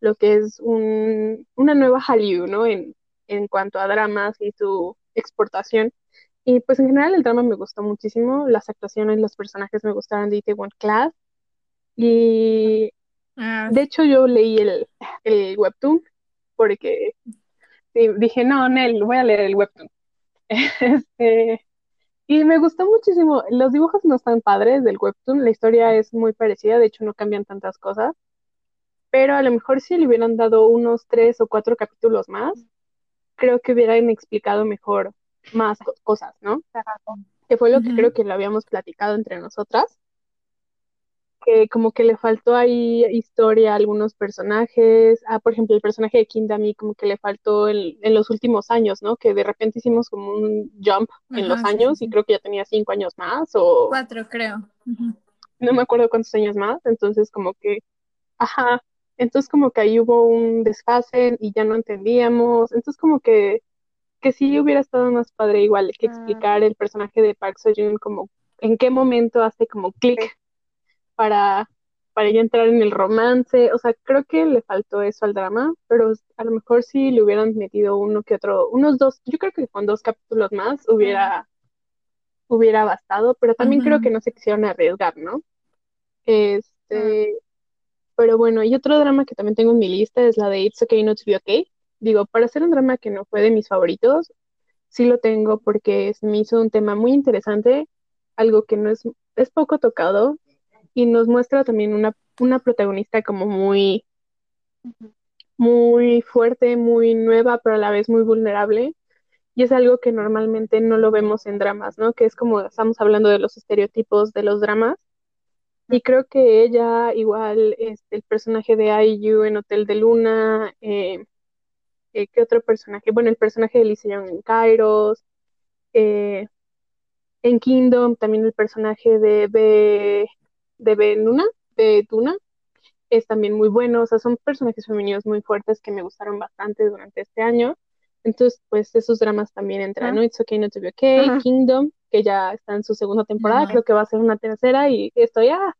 lo que es un, una nueva Hallyu, ¿no? En, en cuanto a dramas y su exportación. Y pues en general el drama me gustó muchísimo, las actuaciones, los personajes me gustaron de Itaewon Class. Y Ah, de hecho yo leí el, el webtoon porque sí, dije, no, Nel, voy a leer el webtoon. [laughs] Este, y me gustó muchísimo. Los dibujos no están padres del webtoon, la historia es muy parecida, de hecho no cambian tantas cosas, pero a lo mejor si le hubieran dado unos tres o cuatro capítulos más, creo que hubieran explicado mejor más co- cosas, ¿no? Que fue lo que creo que lo habíamos platicado entre nosotras, que como que le faltó ahí historia a algunos personajes. Ah, por ejemplo, el personaje de Kindami como que le faltó en, en los últimos años, ¿no? Que de repente hicimos como un jump en los sí, años y creo que ya tenía cinco años más o Cuatro, creo. No me acuerdo cuántos años más, entonces como que, ajá, entonces como que ahí hubo un desfase y ya no entendíamos, entonces como que, que sí hubiera estado más padre igual que Mm. explicar el personaje de Park Seo-joon como en qué momento hace como clic. Para, para ya entrar en el romance, o sea, creo que le faltó eso al drama, pero a lo mejor si le hubieran metido uno que otro, unos dos, yo creo que con dos capítulos más hubiera, hubiera bastado, pero también creo que no se quisieron arriesgar, ¿no? Este, pero bueno, y otro drama que también tengo en mi lista es la de It's Okay Not to Be Okay. Digo, para hacer un drama que no fue de mis favoritos, sí lo tengo porque se me hizo un tema muy interesante, algo que no es, es poco tocado y nos muestra también una, una protagonista como muy, muy fuerte, muy nueva, pero a la vez muy vulnerable. Y es algo que normalmente no lo vemos en dramas, ¿no? Que es como estamos hablando de los estereotipos de los dramas. Y creo que ella, igual, este, el personaje de IU en Hotel de Luna, eh, eh, ¿qué otro personaje? Bueno, el personaje de Lee Young en Kairos, eh, en Kingdom, también el personaje de B, de B Luna, de Duna, es también muy bueno. O sea, son personajes femeninos muy fuertes que me gustaron bastante durante este año. Entonces, pues esos dramas también entran, ¿no? It's Okay Not to Be Okay. Kingdom, que ya está en su segunda temporada, creo que va a ser una tercera y estoy, ah,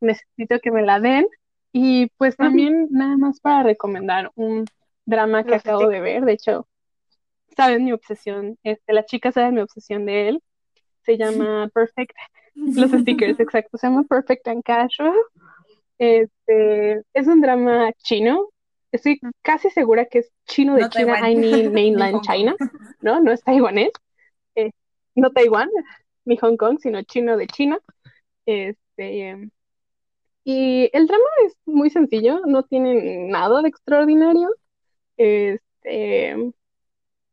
necesito que me la den. Y pues también nada más para recomendar un drama que acabo de ver, de hecho, saben mi obsesión, este, la chica sabe mi obsesión de él, se llama Perfect, [laughs] los stickers, [laughs] exacto, se llama Perfect and Casual. Este, es un drama chino, estoy casi segura que es chino de No China. I mean [laughs] mainland. China, ¿no? No es taiwanés, eh, no Taiwán, ni Hong Kong, sino chino de China. Este, y el drama es muy sencillo, no tiene nada de extraordinario. Este,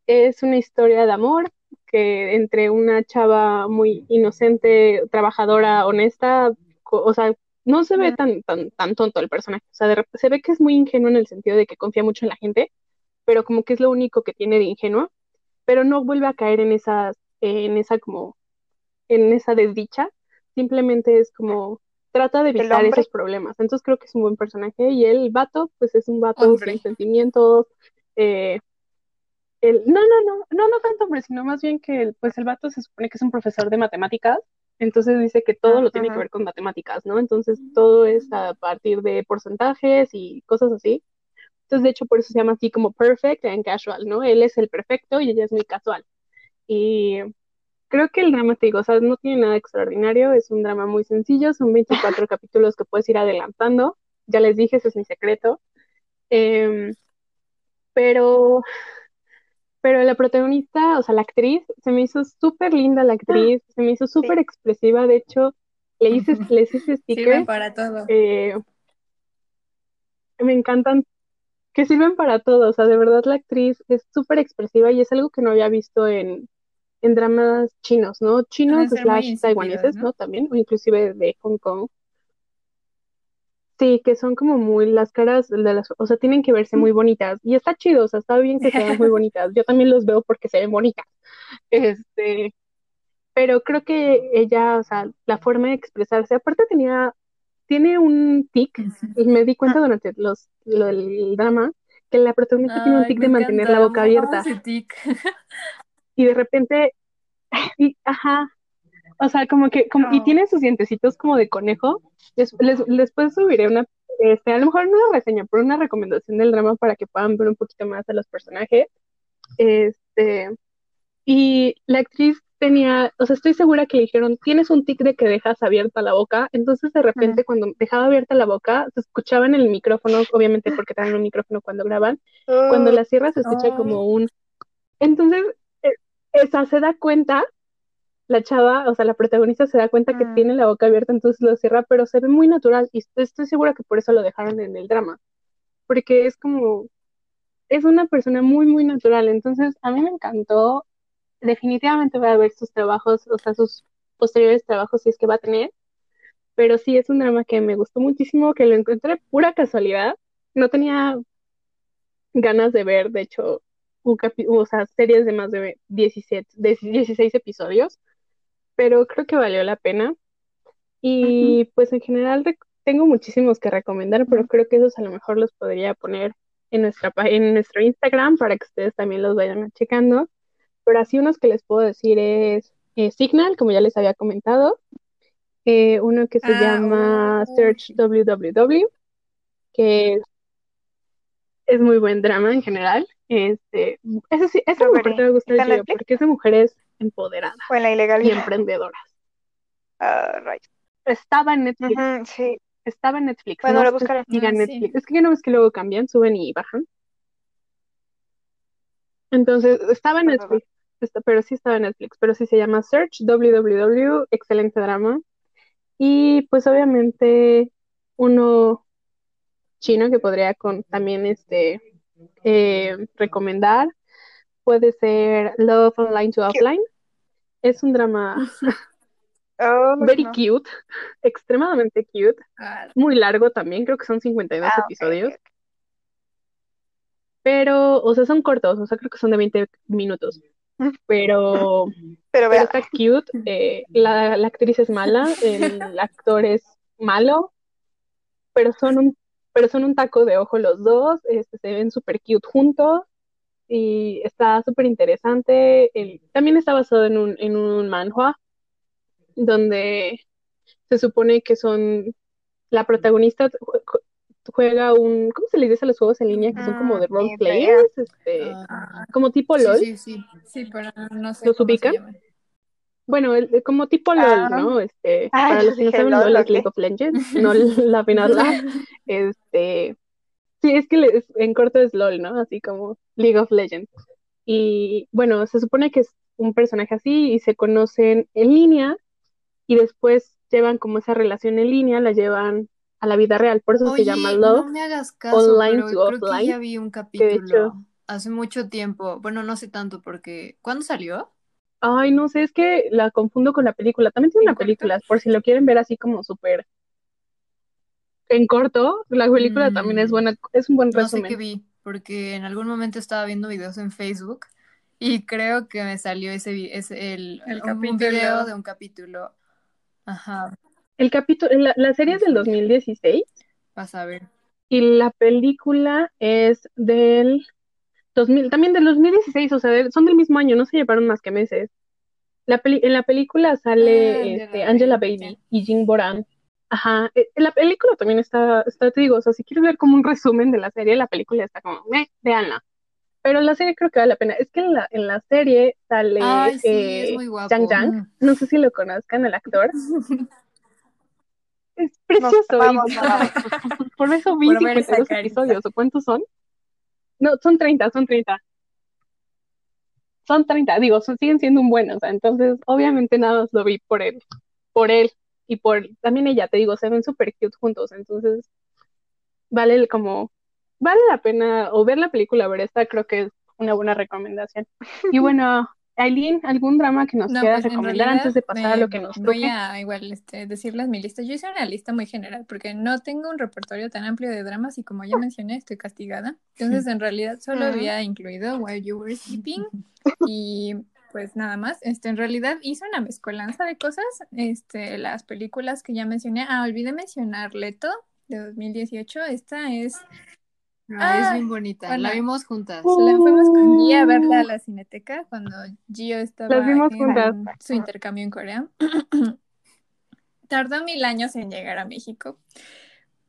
es una historia de amor que entre una chava muy inocente, trabajadora, honesta, o sea, no se ve tan, tan, tan tonto el personaje. O sea, de se ve que es muy ingenuo en el sentido de que confía mucho en la gente, pero como que es lo único que tiene de ingenuo, pero no vuelve a caer en esas, en esa como, en esa desdicha. Simplemente es como trata de evitar esos problemas. Entonces creo que es un buen personaje. Y el vato, pues es un vato Hombre. sin sentimientos. eh, el, no, no, no, no, no tanto hombre, sino más bien que el, pues el vato se supone que es un profesor de matemáticas. Entonces dice que todo lo tiene que ver con matemáticas, ¿no? Entonces todo es a partir de porcentajes y cosas así. Entonces, de hecho, por eso se llama así como perfect and casual, ¿no? Él es el perfecto y ella es muy casual. Y creo que el drama, te digo, o sea, no tiene nada extraordinario, es un drama muy sencillo, son 24 [laughs] capítulos que puedes ir adelantando. Ya les dije, ese es mi secreto. Em, pero, pero la protagonista, o sea, la actriz, se me hizo súper linda la actriz, se me hizo súper expresiva, de hecho, le hice, les hice [laughs] Sirven stickers. para todo. eh, me encantan, que sirven para todo. O sea, de verdad la actriz es súper expresiva y es algo que no había visto en, en dramas chinos, ¿no? Chinos slash taiwaneses, ¿no? ¿no? También, o inclusive de Hong Kong. Sí, que son como muy las caras de las, o sea, tienen que verse muy bonitas. Y está chido, o sea, está bien que sean muy [laughs] bonitas. Yo también los veo porque se ven bonitas. Este, pero creo que ella, o sea, la forma de expresarse, aparte tenía, tiene un tic, y me di cuenta durante los, lo del drama, que la protagonista tiene un tic de mantener la boca abierta. tic. Y de repente, y, ajá, o sea, como que, como, y Oh. tiene sus dientecitos como de conejo. Les, les- después subiré una, este, a lo mejor no una reseña, pero una recomendación del drama para que puedan ver un poquito más a los personajes. Este, y la actriz tenía, o sea, estoy segura que le dijeron, tienes un tic de que dejas abierta la boca. Entonces, de repente, cuando dejaba abierta la boca, se escuchaba en el micrófono, obviamente porque traen un micrófono cuando graban, cuando la cierras se escucha como un... Entonces, eh, esa se da cuenta, la chava, o sea, la protagonista se da cuenta que Mm. tiene la boca abierta, entonces lo cierra, pero se ve muy natural y estoy, segura que por eso lo dejaron en el drama, porque es como, es una persona muy, muy natural, entonces a mí me encantó, definitivamente voy a ver sus trabajos, o sea, sus posteriores trabajos si es que va a tener, pero sí es un drama que me gustó muchísimo, que lo encontré pura casualidad, no tenía ganas de ver, de hecho, un o sea, series de más de 17, de 16 episodios, pero creo que valió la pena. Y pues en general tengo muchísimos que recomendar, pero creo que esos a lo mejor los podría poner en nuestra en nuestro Instagram para que ustedes también los vayan checando. Pero así unos que les puedo decir es eh, Signal, como ya les había comentado, eh, uno que se Ah, llama oh, Search. WWW, que es, es muy buen drama en general. Este, ese sí, esa parte me gusta porque es de mujeres empoderadas O en la y emprendedoras. Ah. Estaba en Netflix, sí. estaba en Netflix, Bueno, no lo buscaré. Ah, sí. Netflix. Es que ya no ves que luego cambian, suben y bajan. Entonces, estaba en. Netflix, está- pero sí estaba en Netflix, pero sí se llama Search WWW, excelente drama. Y pues obviamente uno chino que podría con, también este eh, recomendar puede ser Love Online to Cute. Offline. Es un drama [laughs] Oh, very no. cute, extremadamente cute, Ah, muy largo también, creo que son 52 Ah, episodios, ok. pero, o sea, son cortos, o sea, creo que son de 20 minutos, pero, Pero [laughs] pero vea, está cute, eh, la, la actriz es mala, el [laughs] actor es malo, pero son un, pero son un taco de ojo los dos, este, se ven súper cute juntos y está súper interesante. El, también está basado en un, en un manhwa, donde se supone que son, la protagonista jue- jue- juega un, ¿cómo se les dice a los juegos en línea? Que son como mm, de role idea. players, este, Ah, como tipo LOL, sí, sí. sí, pero no sé ¿los ubican? Bueno, el- como tipo LOL, Ah, ¿no? Este, ah, para los que no saben, LOL, LOL es. League of Legends, [laughs] no la Lab. [laughs] Este, sí, es que le- es- en corto es LOL, ¿no? Así como League of Legends. Y bueno, se supone que es un personaje así y se conocen en línea y después llevan como esa relación en línea, la llevan a la vida real. Por eso se llama Love no me hagas caso, Online pero to creo que Offline, ya vi un que hecho, capítulo hace mucho tiempo. Bueno, no sé tanto porque... ¿Cuándo salió? ay, no sé, es que la confundo con la película. También tiene ¿En una corto? película, por si lo quieren ver así como súper en corto, la película también es Mm, buena, es un buen no sé qué resumen. vi, porque en algún momento estaba viendo videos en Facebook y creo que me salió ese, ese el, El un, un video capítulo. de un capítulo. Ajá, El capítulo, la, la serie es del híjole, 2016 vas a ver. y la película es del 2000, también del 2016, o sea, del- son del mismo año, no se llevaron más que meses. La peli- en la película Ah, sale este, Angela. Baby y Jim Boran. Ajá, eh, la película también está, está, te digo, o sea, si quieres ver como un resumen de la serie, la película está como, véanla. Pero la serie creo que vale la pena. Es que en la, en la serie sale Ay, sí, es eh, muy Zhang guapo. Zhang, Mm. no sé si lo conozcan, el actor. [laughs] Es precioso vamos, vamos. [laughs] por eso vi Por ver esa 52 carita. episodios, ¿o cuántos son? No, son 30, son 30. Son 30, digo, son- siguen siendo un buen, o sea, entonces obviamente nada más lo vi por él, por él y por también ella, te digo, se ven súper cute juntos, entonces vale como, vale la pena, o ver la película, ver esta creo que es una buena recomendación. [laughs] Y bueno, Aileen, ¿algún drama que nos No, quieras pues en recomendar antes de pasar a realidad lo que nos voy toque? a igual este, decirles mi lista. Yo hice una lista muy general porque no tengo un repertorio tan amplio de dramas y como ya mencioné, estoy castigada. Entonces, en realidad solo había incluido While You Were Sleeping [laughs] y pues nada más. Este, en realidad hice una mezcolanza de cosas. Este, las películas que ya mencioné. Ah, olvidé mencionar Leto de 2018. Esta es Ah, es bien bonita. bueno. La vimos juntas. la fuimos con Gia a verla a la cineteca cuando Gio estaba vimos en juntas. su intercambio en Corea. [clears throat] Tardó mil años en llegar a México,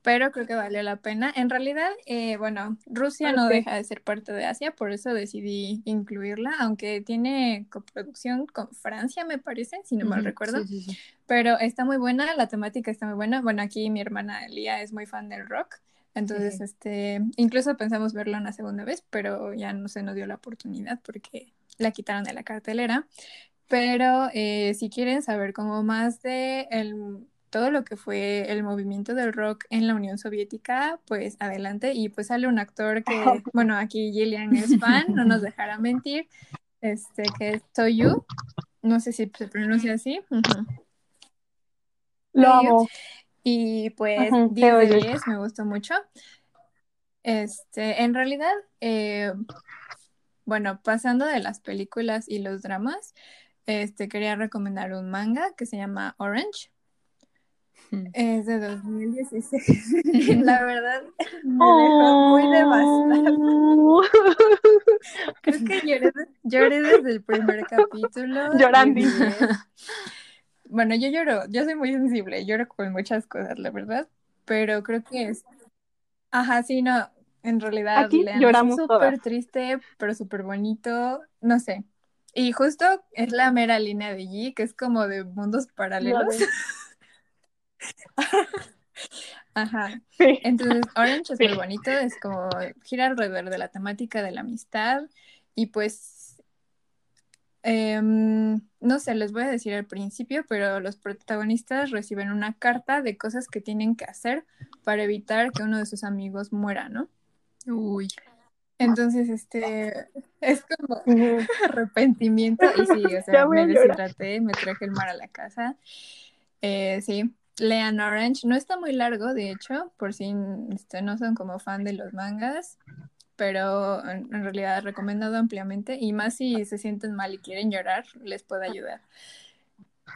pero creo que valió la pena. En realidad, eh, bueno, Rusia no deja de ser parte de Asia, por eso decidí incluirla, aunque tiene coproducción con Francia, me parece, si no mal recuerdo. Sí, sí, sí. Pero está muy buena, la temática está muy buena. Bueno, aquí mi hermana Lía es muy fan del rock. Entonces, este, incluso pensamos verla una segunda vez, pero ya no se nos dio la oportunidad porque la quitaron de la cartelera. Pero eh, si quieren saber como más de el, todo lo que fue el movimiento del rock en la Unión Soviética, pues adelante. Y pues sale un actor que, [laughs] bueno, aquí Gillian es fan, no nos dejará [laughs] mentir, este, que es Toyu. No sé si se pronuncia así. Lo amo. Y pues Ujú, 10 de te oye. 10, me gustó mucho. Este, en realidad, eh, bueno, pasando de las películas y los dramas, este, quería recomendar un manga que se llama Orange. Es de 2016. La verdad, me dejó muy devastada. Oh. Creo que lloré, lloré desde el primer capítulo. Olvidé. Bueno, yo lloro, yo soy muy sensible, lloro con muchas cosas, la verdad, pero creo que es... Ajá, sí, no, en realidad, Aquí lean, lloramos es súper triste, pero súper bonito, no sé. Y justo es la mera línea de G, que es como de mundos paralelos. [laughs] Ajá. Sí. Entonces, Orange es Sí. muy bonito, es como gira alrededor de la temática de la amistad y pues, em, no sé, les voy a decir al principio, pero los protagonistas reciben una carta de cosas que tienen que hacer para evitar que uno de sus amigos muera, ¿no? Uy. Entonces, este, es como [laughs] arrepentimiento y sí, o sea, me deshidraté, me traje el mar a la casa. Eh, sí, lean Orange, no está muy largo, de hecho, por si este, no son como fan de los mangas, pero en, en realidad recomendado ampliamente y más si se sienten mal y quieren llorar, les puede ayudar.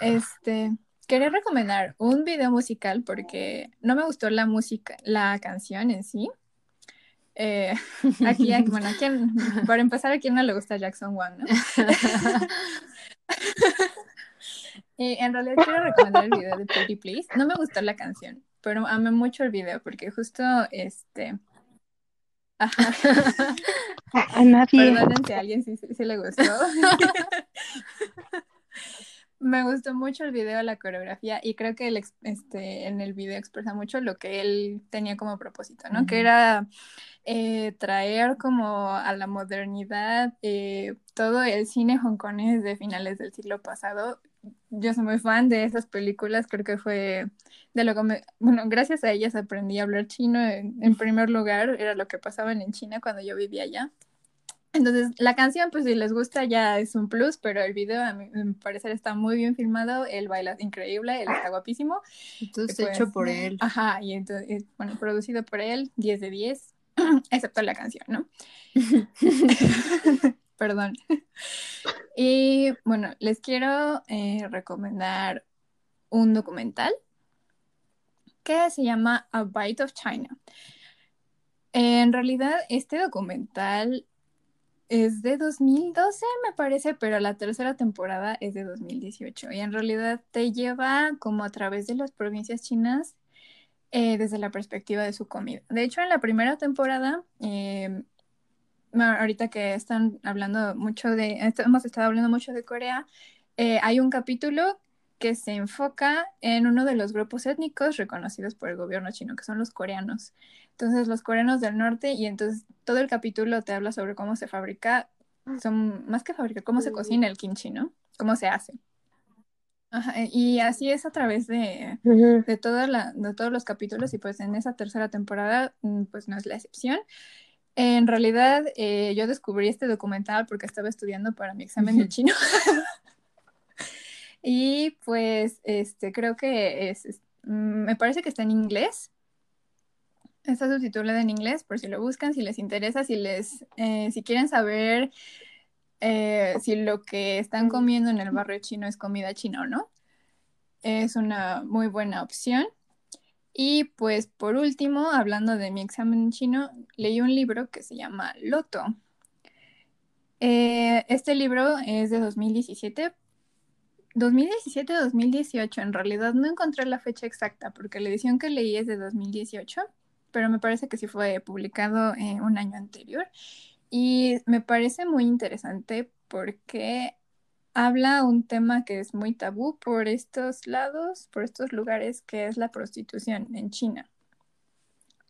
Este, quería recomendar un video musical porque no me gustó la música, la canción en sí. Eh, [laughs] aquí, [laughs] bueno, ¿a quién- para empezar, ¿a quién no le gusta Jackson Wang, no? [laughs] Y en realidad quiero recomendar el video de Pretty Please. No me gustó la canción, pero amé mucho el video porque justo este. Ajá. A nadie. Perdonen si a alguien sí, sí le gustó. [laughs] Me gustó mucho el video, la coreografía, y creo que el este, en el video expresa mucho lo que él tenía como propósito, ¿no? Que era eh, traer como a la modernidad eh, todo el cine hongkonés de finales del siglo pasado. Yo soy muy fan de esas películas, creo que fue de lo que me... Bueno, gracias a ellas aprendí a hablar chino en, en primer lugar, era lo que pasaban en China cuando yo vivía allá. Entonces, la canción, pues si les gusta ya es un plus, pero el video a mi, a mi parecer está muy bien filmado, él baila increíble, él está guapísimo. Entonces, Pues, hecho por él. Ajá, y entonces, bueno, producido por él, 10 de 10, [clears throat] excepto la canción, ¿no? [laughs] [laughs] Perdón. Y bueno, les quiero eh, recomendar un documental que se llama A Bite of China. En realidad, este documental es de 2012, me parece, pero la tercera temporada es de 2018. Y en realidad te lleva como a través de las provincias chinas eh, desde la perspectiva de su comida. De hecho, en la primera temporada, eh, ahorita que están hablando mucho de, hemos estado hablando mucho de Corea, eh, hay un capítulo que se enfoca en uno de los grupos étnicos reconocidos por el gobierno chino, que son los coreanos. Entonces, los coreanos del norte, y entonces todo el capítulo te habla sobre cómo se fabrica, son más que fabricar, cómo se cocina el kimchi, ¿no? Cómo se hace. y así es a través de, de, toda la, de todos los capítulos y pues en esa tercera temporada mm, pues no es la excepción. En realidad eh, yo descubrí este documental porque estaba estudiando para mi examen de chino. [laughs] y pues este creo que es, mm, me parece que está en inglés. Está subtitulado en inglés por si lo buscan, si les interesa, si les eh, si quieren saber eh, si lo que están comiendo en el barrio chino es comida china o no. Es una muy buena opción. Y pues por último, hablando de mi examen chino, leí un libro que se llama Loto. Eh, este libro es de 2017. 2017-2018, en realidad no encontré la fecha exacta porque la edición que leí es de 2018, pero me parece que sí fue publicado eh, un año anterior. Y me parece muy interesante porque habla un tema que es muy tabú por estos lados, por estos lugares, que es la prostitución en China.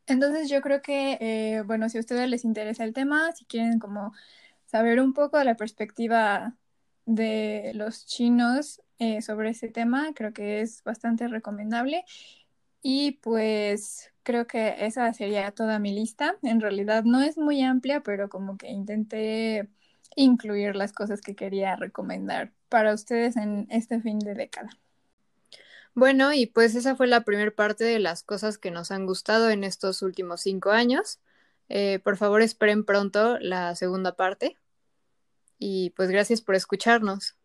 Entonces yo creo que, eh, bueno, si a ustedes les interesa el tema, si quieren como saber un poco de la perspectiva de los chinos eh, sobre ese tema, creo que es bastante recomendable. Y pues creo que esa sería toda mi lista. En realidad no es muy amplia, pero como que intenté incluir las cosas que quería recomendar para ustedes en este fin de década. Bueno, y pues esa fue la primera parte de las cosas que nos han gustado en estos últimos cinco años. Eh, por favor, esperen pronto la segunda parte. Y pues gracias por escucharnos.